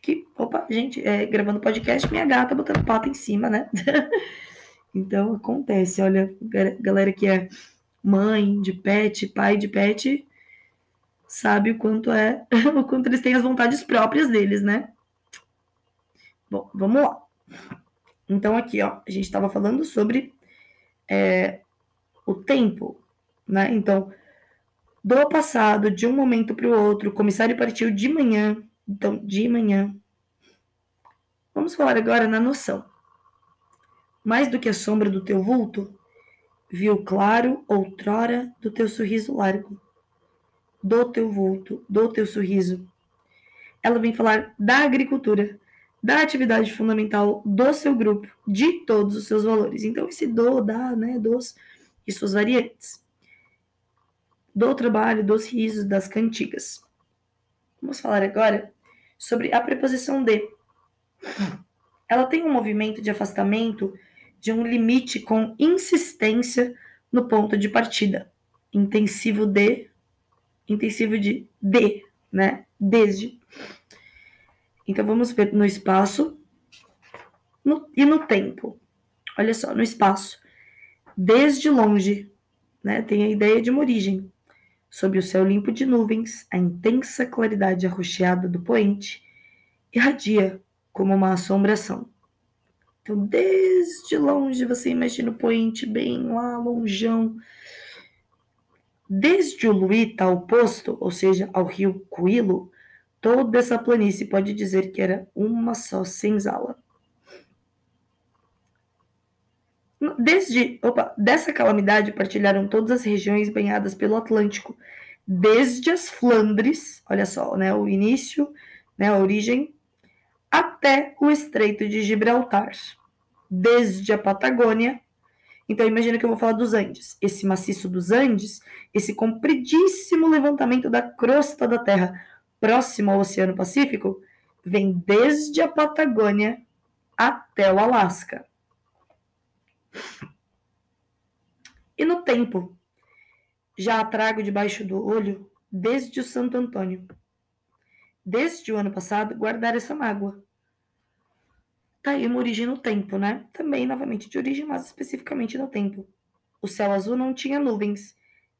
Que, opa, gente, é, gravando podcast, minha gata botando pata em cima, né? então acontece. Olha, galera que é mãe de pet, pai de pet, sabe o quanto é, o quanto eles têm as vontades próprias deles, né? Bom, vamos lá. Então, aqui, ó, a gente estava falando sobre é, o tempo, né? Então, do passado, de um momento para o outro, o comissário partiu de manhã, então, de manhã. Vamos falar agora na noção. Mais do que a sombra do teu vulto, viu claro outrora do teu sorriso largo do teu vulto, do teu sorriso. Ela vem falar da agricultura, da atividade fundamental do seu grupo, de todos os seus valores. Então, esse do, da, né, dos e suas variantes. Do trabalho, dos risos, das cantigas. Vamos falar agora sobre a preposição de. Ela tem um movimento de afastamento de um limite com insistência no ponto de partida. Intensivo de intensivo de de, né? Desde. Então vamos ver no espaço no, e no tempo. Olha só, no espaço. Desde longe, né? Tem a ideia de uma origem. Sob o céu limpo de nuvens, a intensa claridade arroxeada do poente irradia como uma assombração. Então, desde longe, você imagina o poente bem lá, longeão, Desde o Luíta ao posto, ou seja, ao rio Cuilo, toda essa planície pode dizer que era uma só senzala. Desde, opa, dessa calamidade partilharam todas as regiões banhadas pelo Atlântico, desde as Flandres, olha só, né, o início, né, a origem, até o Estreito de Gibraltar, desde a Patagônia então, imagina que eu vou falar dos Andes. Esse maciço dos Andes, esse compridíssimo levantamento da crosta da Terra próximo ao Oceano Pacífico, vem desde a Patagônia até o Alasca. E no tempo, já a trago debaixo do olho desde o Santo Antônio. Desde o ano passado, guardar essa mágoa Tá aí uma origem no tempo, né? Também, novamente, de origem, mas especificamente no tempo. O céu azul não tinha nuvens,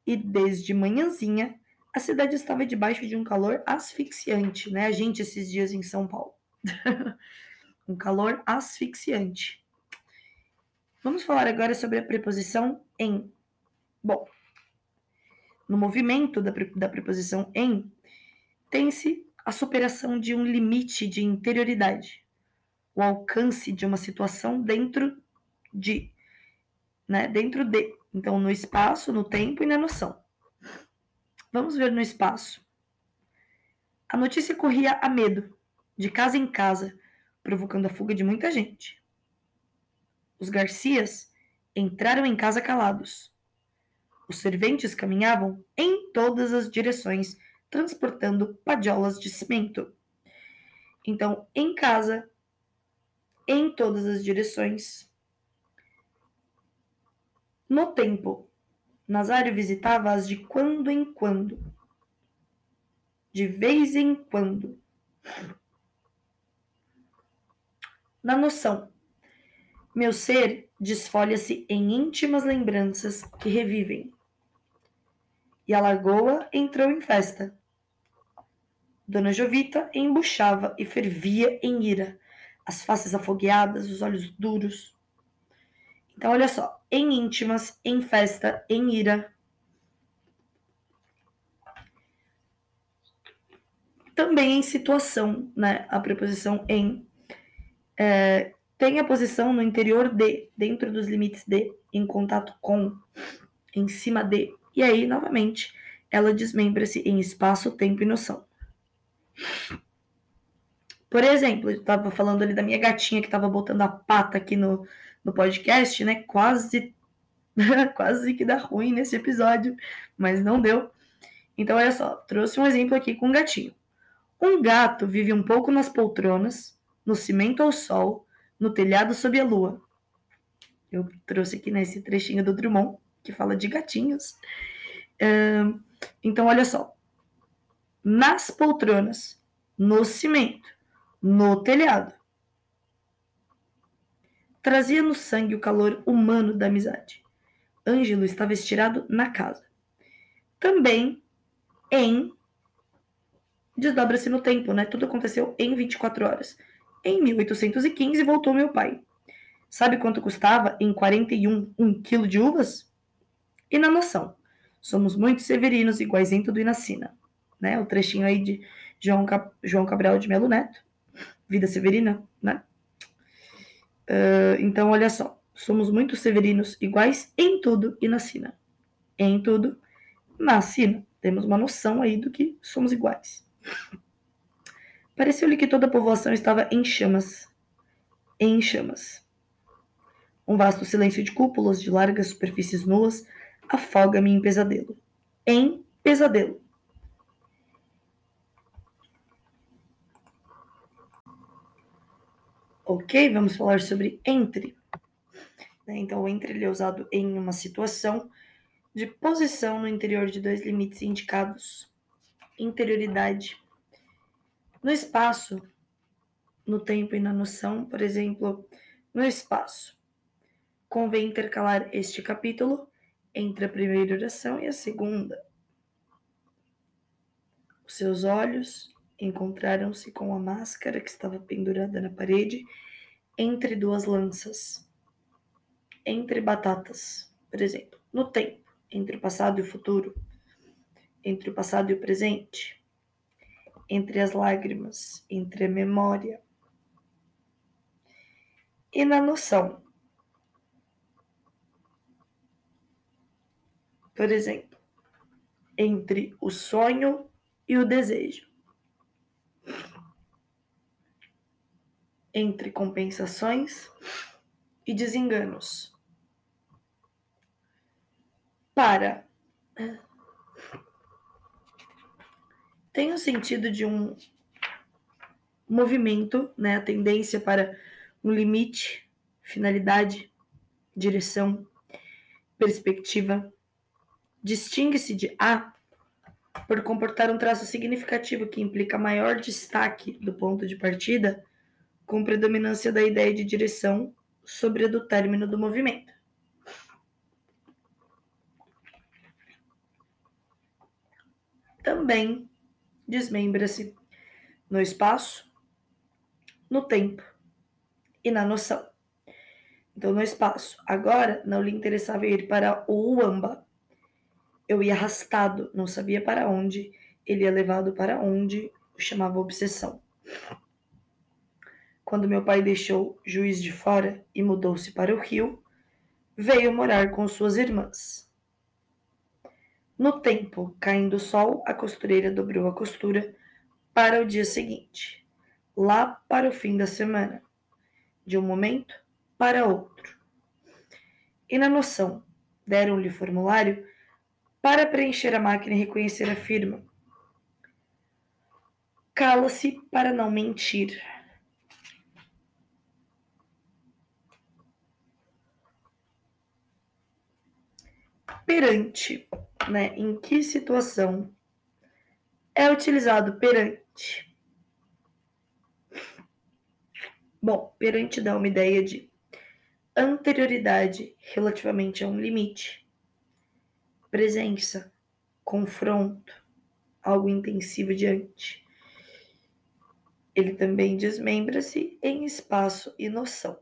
e desde manhãzinha a cidade estava debaixo de um calor asfixiante, né? A gente esses dias em São Paulo. um calor asfixiante. Vamos falar agora sobre a preposição em. Bom, no movimento da, da preposição em, tem-se a superação de um limite de interioridade, o alcance de uma situação dentro de, né, dentro de. Então, no espaço, no tempo e na noção. Vamos ver no espaço. A notícia corria a medo, de casa em casa, provocando a fuga de muita gente. Os Garcias entraram em casa calados. Os serventes caminhavam em todas as direções, transportando padiolas de cimento. Então, em casa, em todas as direções. No tempo, Nazário visitava-as de quando em quando, de vez em quando. Na noção, meu ser desfolha-se em íntimas lembranças que revivem. E a lagoa entrou em festa. Dona Jovita embuchava e fervia em ira, as faces afogueadas, os olhos duros. Então, olha só, em íntimas, em festa, em ira. Também em situação, né? A preposição em é, tem a posição no interior de, dentro dos limites de, em contato com, em cima de. E aí, novamente, ela desmembra-se em espaço, tempo e noção. Por exemplo, eu estava falando ali da minha gatinha que estava botando a pata aqui no, no podcast, né? Quase, quase que dá ruim nesse episódio, mas não deu. Então, olha só, trouxe um exemplo aqui com um gatinho. Um gato vive um pouco nas poltronas, no cimento ao sol, no telhado sob a lua. Eu trouxe aqui nesse trechinho do Drummond, que fala de gatinhos. então, olha só. Nas poltronas, no cimento, no telhado. Trazia no sangue o calor humano da amizade. Ângelo estava estirado na casa. Também em. Desdobra-se no tempo, né? Tudo aconteceu em 24 horas. Em 1815 voltou meu pai. Sabe quanto custava em 41 um quilo de uvas? E na noção, somos muito severinos iguais em tudo e na sina. Né? O trechinho aí de João, Cap João Cabral de Melo Neto, Vida Severina, né? Uh, então, olha só, somos muito severinos iguais em tudo e na sina. Em tudo, na sina. Temos uma noção aí do que somos iguais. Pareceu-lhe que toda a povoação estava em chamas. Em chamas. Um vasto silêncio de cúpulas, de largas superfícies nuas, afoga-me em pesadelo. Em pesadelo. Ok, vamos falar sobre entre. Né, então, o entre é usado em uma situação de posição no interior de dois limites indicados: interioridade no espaço, no tempo e na noção, por exemplo, no espaço, convém intercalar este capítulo entre a primeira oração e a segunda. Os seus olhos encontraram-se com a máscara que estava pendurada na parede entre duas lanças, entre batatas, por exemplo, no tempo, entre o passado e o futuro, entre o passado e o presente, entre as lágrimas, entre a memória e na noção. Por exemplo, entre o sonho e o desejo. Entre compensações e desenganos. Para tem o sentido de um movimento, né, a tendência para um limite, finalidade, direção, perspectiva. Distingue-se de A por comportar um traço significativo que implica maior destaque do ponto de partida, com predominância da ideia de direção sobre a do término do movimento. Também desmembra-se no espaço, no tempo e na noção. Então, no espaço, agora não lhe interessava ir para o Uamba. Eu ia arrastado, não sabia para onde, ele ia levado para onde, chamava obsessão. Quando meu pai deixou Juiz de Fora e mudou-se para o Rio, veio morar com suas irmãs. No tempo, caindo o sol, a costureira dobrou a costura para o dia seguinte, lá para o fim da semana, de um momento para outro. E na noção, deram-lhe formulário para preencher a máquina e reconhecer a firma. Cala-se para não mentir. Perante né, em que situação é utilizado perante. Bom, perante dá uma ideia de anterioridade relativamente a um limite, presença, confronto, algo intensivo diante. Ele também desmembra-se em espaço e noção.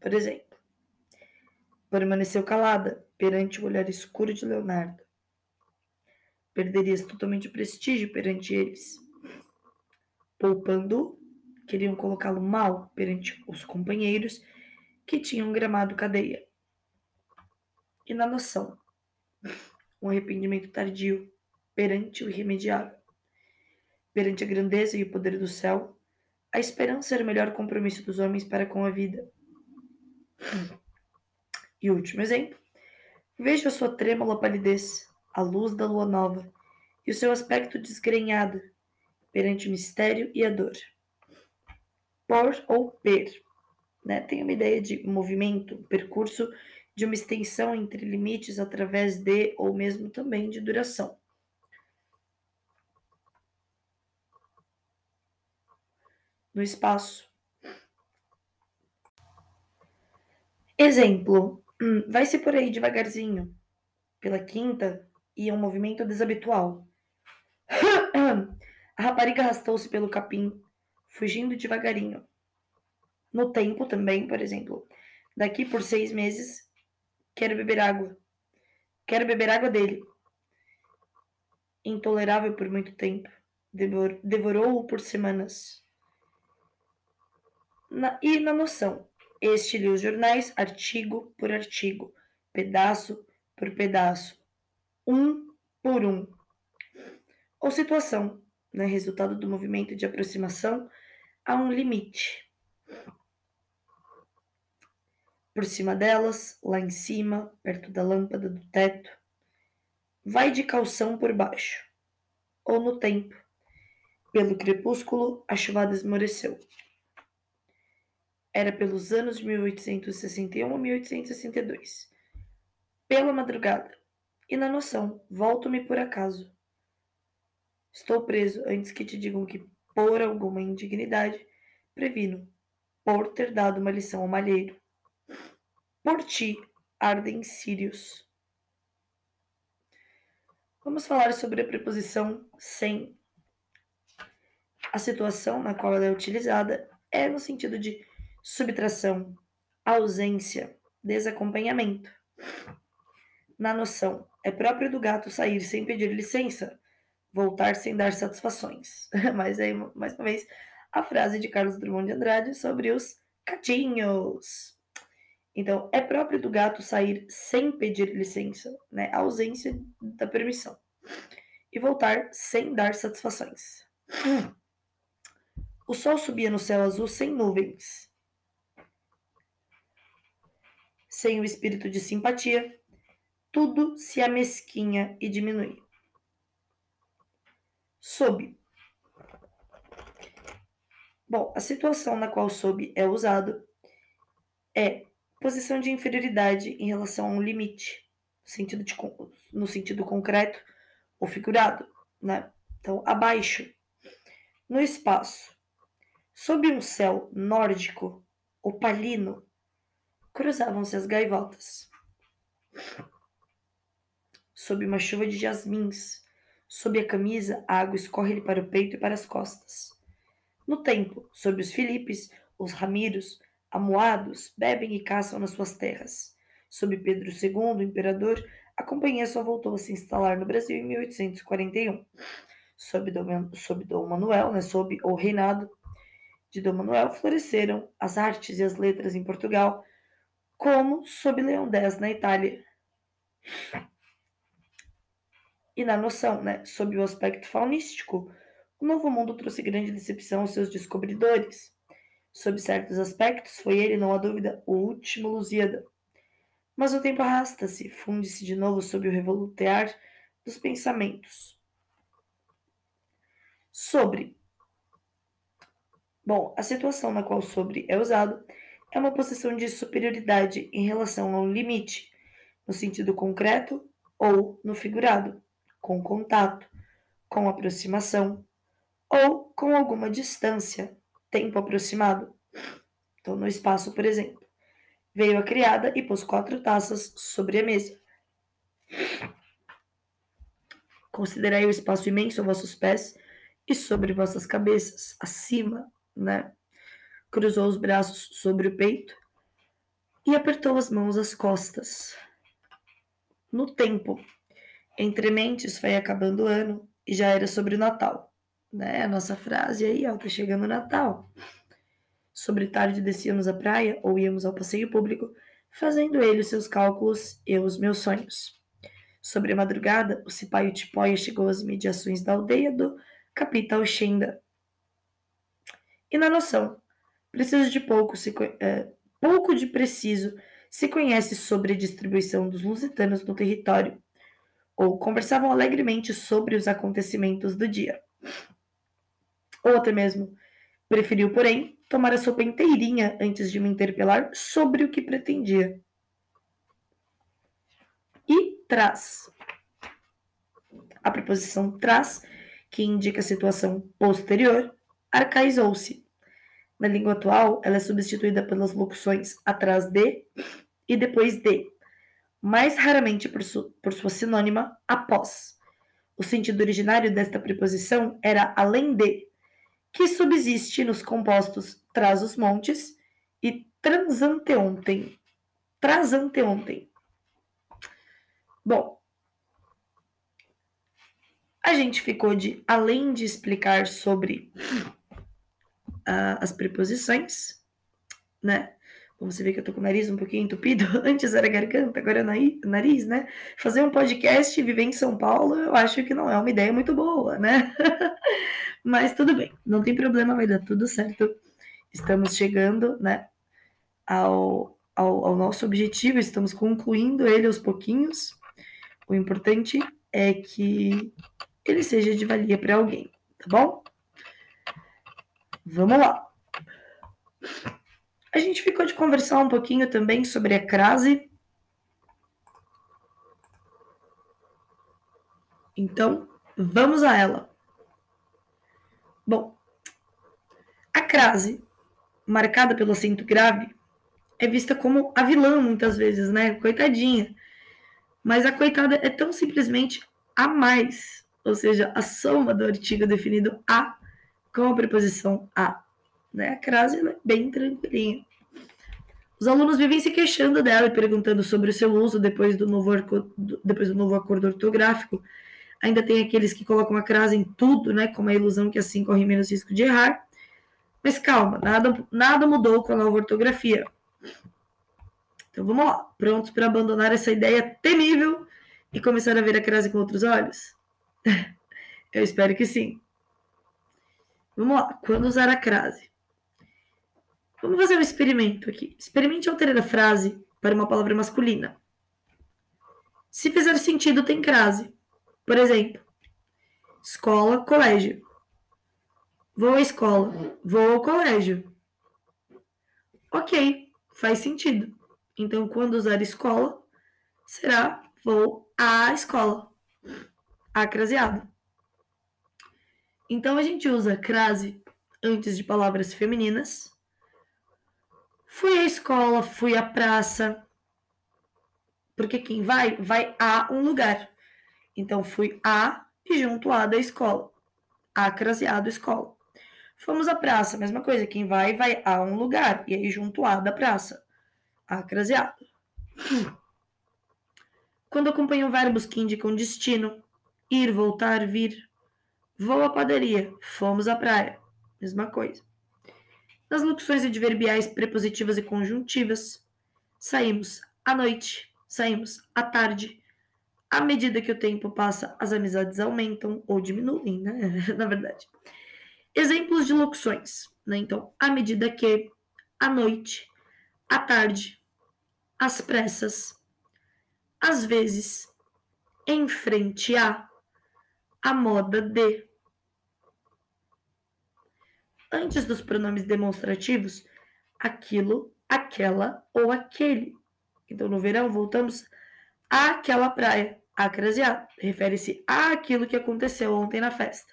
Por exemplo, permaneceu calada perante o olhar escuro de Leonardo. Perderias totalmente o prestígio perante eles. Poupando, queriam colocá-lo mal perante os companheiros que tinham gramado cadeia. E na noção, um arrependimento tardio perante o irremediável. Perante a grandeza e o poder do céu, a esperança era o melhor compromisso dos homens para com a vida. E último exemplo. Veja a sua trêmula palidez, a luz da lua nova, e o seu aspecto desgrenhado perante o mistério e a dor. Por ou per, né? Tem uma ideia de movimento, percurso de uma extensão entre limites através de ou mesmo também de duração. No espaço. Exemplo: hum, vai-se por aí devagarzinho, pela quinta, e é um movimento desabitual. A rapariga arrastou-se pelo capim, fugindo devagarinho. No tempo também, por exemplo, daqui por seis meses Quero beber água. Quero beber água dele. Intolerável por muito tempo. Devorou-o por semanas. Na, e na noção. Este lia os jornais artigo por artigo, pedaço por pedaço, um por um. Ou situação, né, resultado do movimento de aproximação a um limite por cima delas, lá em cima, perto da lâmpada do teto. Vai de calção por baixo, ou no tempo. Pelo crepúsculo, a chuvada esmoreceu. Era pelos anos de 1861 a 1862. Pela madrugada. E na noção, volto-me por acaso. Estou preso antes que te digam que, por alguma indignidade, previno, por ter dado uma lição ao malheiro. Por ti ardem círios. Vamos falar sobre a preposição sem. A situação na qual ela é utilizada é no sentido de subtração, ausência, desacompanhamento. Na noção, é próprio do gato sair sem pedir licença, voltar sem dar satisfações. Mas aí, mais uma vez, a frase de Carlos Drummond de Andrade sobre os catinhos. Então, é próprio do gato sair sem pedir licença, né? A ausência da permissão. E voltar sem dar satisfações. O sol subia no céu azul sem nuvens. Sem o espírito de simpatia, tudo se amesquinha e diminui. Sob. Bom, a situação na qual sob é usado é posição de inferioridade em relação a um limite, sentido, de, no sentido concreto ou figurado, né? Então, abaixo, no espaço, sob um céu nórdico, opalino, cruzavam-se as gaivotas. Sob uma chuva de jasmins, sob a camisa, a água escorre-lhe para o peito e para as costas. No tempo, sob os Filipes, os Ramiros, Amuados bebem e caçam nas suas terras. Sob Pedro II, o imperador, a companhia só voltou a se instalar no Brasil em 1841. Sob Dom, sob Dom Manuel, né, sob o reinado de Dom Manuel, floresceram as artes e as letras em Portugal, como sob Leão X na Itália. E na noção, né, sob o aspecto faunístico, o Novo Mundo trouxe grande decepção aos seus descobridores. Sob certos aspectos, foi ele, não há dúvida, o último Lusíada. Mas o tempo arrasta-se, funde-se de novo sob o revolutear dos pensamentos. Sobre. Bom, a situação na qual sobre é usado é uma posição de superioridade em relação a um limite, no sentido concreto ou no figurado, com contato, com aproximação ou com alguma distância tempo aproximado. Então, no espaço, por exemplo, veio a criada e pôs quatro taças sobre a mesa. Considerai o espaço imenso a vossos pés e sobre vossas cabeças, acima, né? Cruzou os braços sobre o peito e apertou as mãos às costas. No tempo, entre mentes foi acabando o ano e já era sobre o Natal, né? A nossa frase aí, ó, tá chegando o Natal. Sobre tarde descíamos à praia ou íamos ao passeio público, fazendo ele os seus cálculos e os meus sonhos. Sobre a madrugada, o Cipaio Tipóia chegou às mediações da aldeia do Capital Xenda. E na noção, preciso de pouco, se, é, pouco de preciso se conhece sobre a distribuição dos lusitanos no território, ou conversavam alegremente sobre os acontecimentos do dia. Ou até mesmo preferiu, porém, tomar a sopa inteirinha antes de me interpelar sobre o que pretendia. E traz. A preposição traz, que indica a situação posterior, arcaizou-se. Na língua atual, ela é substituída pelas locuções atrás de e depois de, mais raramente por, su por sua sinônima após. O sentido originário desta preposição era além de, que subsiste nos compostos traz os montes e transanteontem. Transanteontem. Bom, a gente ficou de, além de explicar sobre as preposições, né? Como você vê que eu tô com o nariz um pouquinho entupido, antes era garganta, agora é nariz, né? Fazer um podcast e viver em São Paulo, eu acho que não é uma ideia muito boa, né? Mas tudo bem, não tem problema, vai dar tudo certo. Estamos chegando, né, ao, ao, ao nosso objetivo, estamos concluindo ele aos pouquinhos. O importante é que ele seja de valia para alguém, tá bom? Vamos lá. A gente ficou de conversar um pouquinho também sobre a crase. Então, vamos a ela. Bom, a crase, marcada pelo acento grave, é vista como a vilã muitas vezes, né? Coitadinha. Mas a coitada é tão simplesmente a mais, ou seja, a soma do artigo definido a com a preposição a. Né? A crase é bem tranquilinha. Os alunos vivem se queixando dela e perguntando sobre o seu uso depois do novo, depois do novo acordo ortográfico. Ainda tem aqueles que colocam a crase em tudo, né, com a ilusão que assim corre menos risco de errar. Mas calma, nada, nada mudou com a nova ortografia. Então vamos lá, prontos para abandonar essa ideia temível e começar a ver a crase com outros olhos? Eu espero que sim. Vamos lá, quando usar a crase? Vamos fazer um experimento aqui. Experimente alterar a frase para uma palavra masculina. Se fizer sentido, tem crase. Por exemplo, escola, colégio. Vou à escola, vou ao colégio. Ok, faz sentido. Então, quando usar escola, será vou à escola. Acraseado. Então a gente usa crase antes de palavras femininas. Fui à escola, fui à praça. Porque quem vai, vai a um lugar. Então fui a e junto a da escola. A craseado escola. Fomos à praça, mesma coisa. Quem vai, vai a um lugar. E aí junto a da praça. A craseado. Quando acompanham verbos que indicam destino, ir, voltar, vir, Vou à padaria. Fomos à praia. Mesma coisa. Nas locuções adverbiais prepositivas e conjuntivas, saímos à noite, saímos à tarde. À medida que o tempo passa, as amizades aumentam ou diminuem, né? Na verdade. Exemplos de locuções, né? Então, à medida que, à noite, à tarde, às pressas, às vezes, em frente a, a moda de, antes dos pronomes demonstrativos aquilo, aquela ou aquele. Então, no verão, voltamos àquela praia, acraseado. Refere-se àquilo que aconteceu ontem na festa.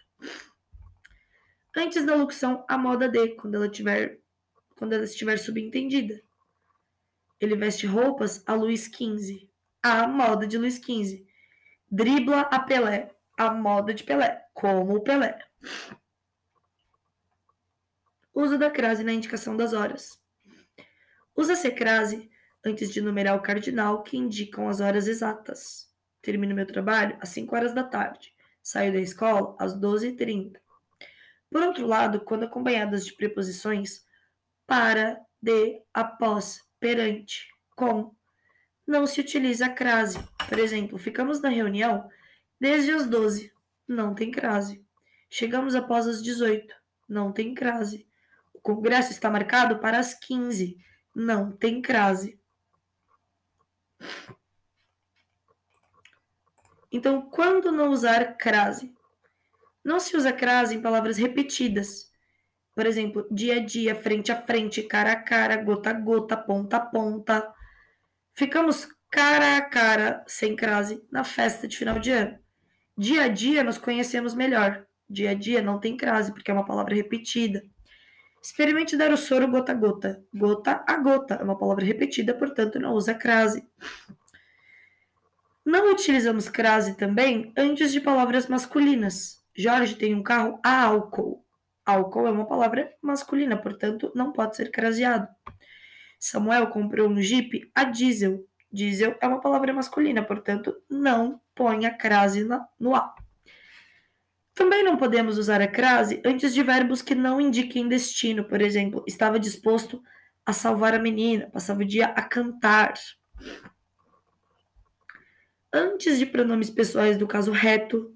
Antes da locução, a moda de, quando ela tiver quando ela estiver subentendida. Ele veste roupas a Luís XV, a moda de Luís XV. Dribla a Pelé, a moda de Pelé, como o Pelé. Uso da crase na indicação das horas. Usa-se crase antes de numerar o cardinal que indicam as horas exatas. Termino meu trabalho às 5 horas da tarde. Saio da escola às 12h30. Por outro lado, quando acompanhadas de preposições para, de, após, perante, com, não se utiliza a crase. Por exemplo, ficamos na reunião desde as 12, não tem crase. Chegamos após as 18, não tem crase. Congresso está marcado para as 15, não tem crase. Então, quando não usar crase? Não se usa crase em palavras repetidas. Por exemplo, dia a dia, frente a frente, cara a cara, gota a gota, ponta a ponta. Ficamos cara a cara, sem crase, na festa de final de ano. Dia a dia nos conhecemos melhor. Dia a dia não tem crase, porque é uma palavra repetida. Experimente dar o soro gota a gota. Gota a gota é uma palavra repetida, portanto não usa crase. Não utilizamos crase também antes de palavras masculinas. Jorge tem um carro a álcool. Álcool é uma palavra masculina, portanto, não pode ser craseado. Samuel comprou um Jeep a diesel. Diesel é uma palavra masculina, portanto, não põe a crase no A. Também não podemos usar a crase antes de verbos que não indiquem destino. Por exemplo, estava disposto a salvar a menina, passava o dia a cantar antes de pronomes pessoais do caso reto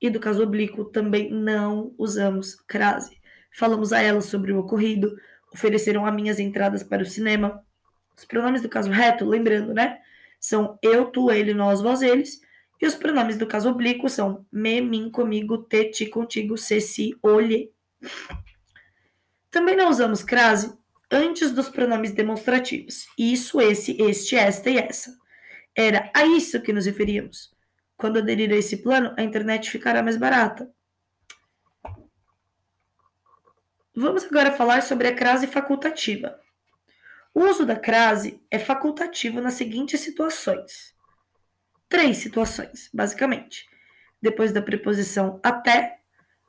e do caso oblíquo, também não usamos crase. Falamos a elas sobre o ocorrido, ofereceram a minhas entradas para o cinema. Os pronomes do caso reto, lembrando, né? São eu, tu, ele, nós, vós, eles. E os pronomes do caso oblíquo são me, mim, comigo, te, ti, contigo, se, si, olhe. Também não usamos crase antes dos pronomes demonstrativos. Isso, esse, este, esta e essa. Era a isso que nos referíamos. Quando aderir a esse plano, a internet ficará mais barata. Vamos agora falar sobre a crase facultativa. O uso da crase é facultativo nas seguintes situações. Três situações, basicamente. Depois da preposição até,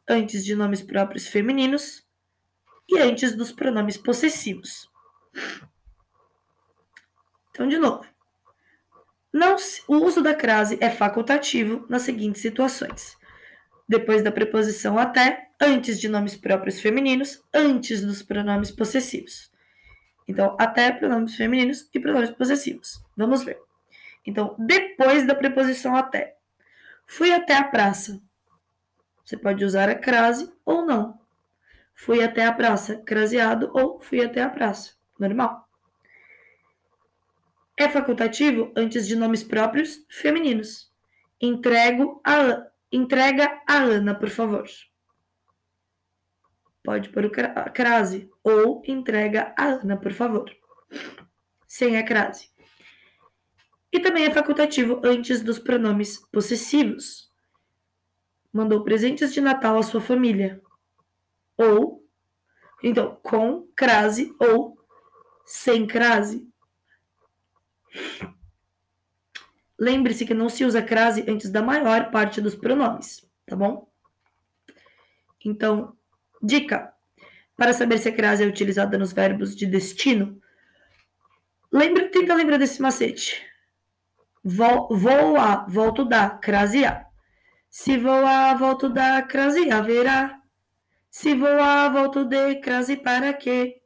antes de nomes próprios femininos e antes dos pronomes possessivos. Então, de novo. Não, o uso da crase é facultativo nas seguintes situações: depois da preposição até, antes de nomes próprios femininos, antes dos pronomes possessivos. Então, até pronomes femininos e pronomes possessivos. Vamos ver. Então, depois da preposição até. Fui até a praça. Você pode usar a crase ou não. Fui até a praça, craseado ou fui até a praça. Normal. É facultativo antes de nomes próprios femininos. Entrego a, entrega a Ana, por favor. Pode pôr a crase. Ou entrega a Ana, por favor. Sem a crase. E também é facultativo antes dos pronomes possessivos. Mandou presentes de Natal à sua família. Ou, então, com crase ou sem crase. Lembre-se que não se usa crase antes da maior parte dos pronomes, tá bom? Então, dica: para saber se a crase é utilizada nos verbos de destino, lembra, tenta lembrar desse macete. Vou, vou a, volto da, crase a. Se vou a, volto da, crase haverá. Se vou a, volto de, crase para quê?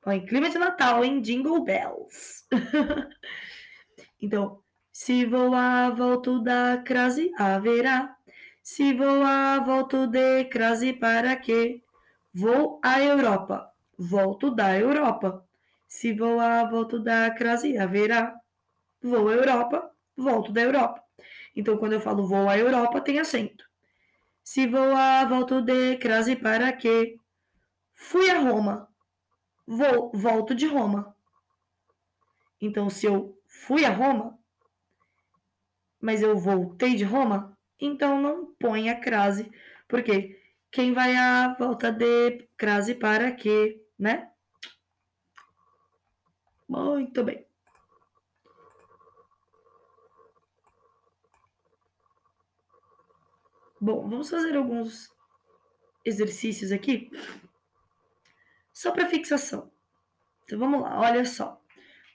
Põe clima de Natal, hein? Jingle Bells. então, se voar, volto da crase, haverá. Se voar, volto de crase, para quê? Vou à Europa, volto da Europa. Se voar, volto da crase, haverá. Vou à Europa, volto da Europa. Então, quando eu falo vou à Europa, tem acento. Se voar, volto de crase, para quê? Fui a Roma, vou, volto de Roma. Então, se eu fui a Roma, mas eu voltei de Roma, então não põe a crase, porque quem vai à volta de crase para quê, né? Muito bem. Bom, vamos fazer alguns exercícios aqui só para fixação. Então vamos lá, olha só.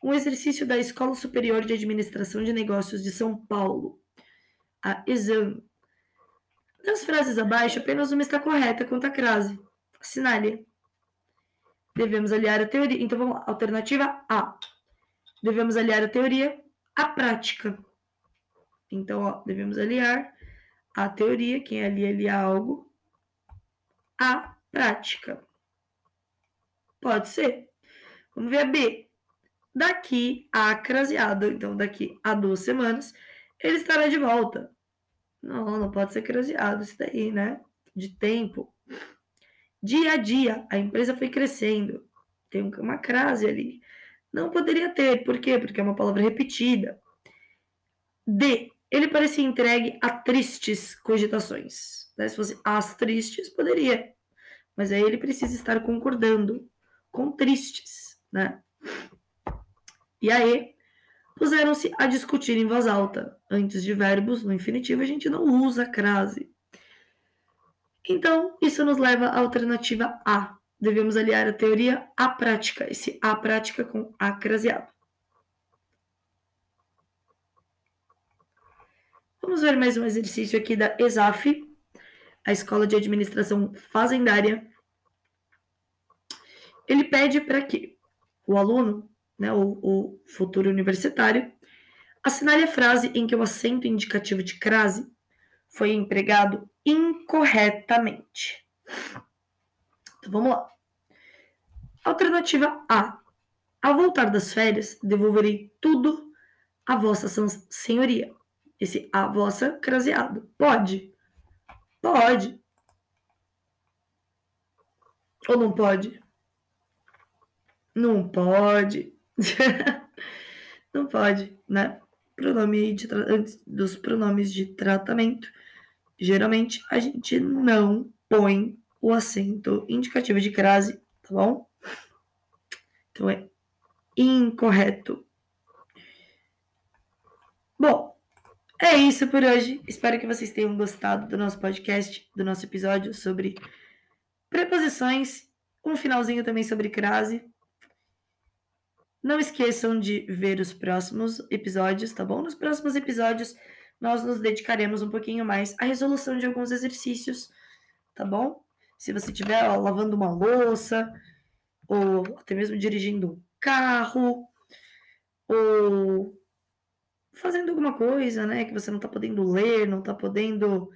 Um exercício da Escola Superior de Administração de Negócios de São Paulo, a ESAM. Das frases abaixo, apenas uma está correta quanto à crase. Assinale. Devemos aliar a teoria. Então vamos lá. Alternativa A. Devemos aliar a teoria à prática. Então, ó, devemos aliar a teoria, quem ali alia algo, à prática. Pode ser. Vamos ver a B. Daqui a craseado, então daqui a duas semanas, ele estará de volta. Não, não pode ser craseado isso daí, né? De tempo. Dia a dia, a empresa foi crescendo. Tem uma crase ali. Não poderia ter. Por quê? Porque é uma palavra repetida. D. Ele parecia entregue a tristes cogitações. Né? Se fosse as tristes, poderia. Mas aí ele precisa estar concordando com tristes, né? E aí, puseram-se a discutir em voz alta. Antes de verbos, no infinitivo, a gente não usa crase. Então, isso nos leva à alternativa A. Devemos aliar a teoria à prática, esse a prática com a. Vamos ver mais um exercício aqui da ESAF, a Escola de Administração Fazendária. Ele pede para que o aluno, né, o, o futuro universitário, assinale a frase em que o acento indicativo de crase foi empregado incorretamente. Então vamos lá. Alternativa A. Ao voltar das férias, devolverei tudo à vossa senhoria. Esse a vossa craseado. Pode? Pode. Ou não pode? Não pode. não pode, né? Pronome de antes dos pronomes de tratamento, geralmente a gente não põe o acento indicativo de crase, tá bom? Então é incorreto. Bom, é isso por hoje. Espero que vocês tenham gostado do nosso podcast, do nosso episódio sobre preposições. Um finalzinho também sobre crase. Não esqueçam de ver os próximos episódios, tá bom? Nos próximos episódios, nós nos dedicaremos um pouquinho mais à resolução de alguns exercícios, tá bom? Se você estiver lavando uma louça, ou até mesmo dirigindo um carro, ou fazendo alguma coisa, né, que você não está podendo ler, não está podendo,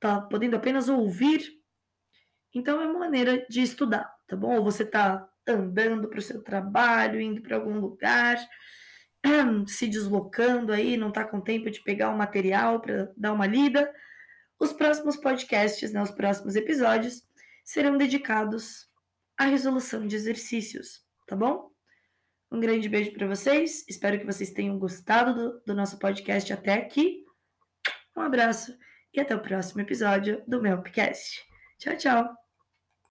tá podendo apenas ouvir. Então é uma maneira de estudar, tá bom? Ou você está andando para o seu trabalho, indo para algum lugar, se deslocando aí, não está com tempo de pegar o material para dar uma lida, os próximos podcasts, né, os próximos episódios serão dedicados à resolução de exercícios, tá bom? Um grande beijo para vocês. Espero que vocês tenham gostado do, do nosso podcast até aqui. Um abraço e até o próximo episódio do meu podcast. Tchau, tchau.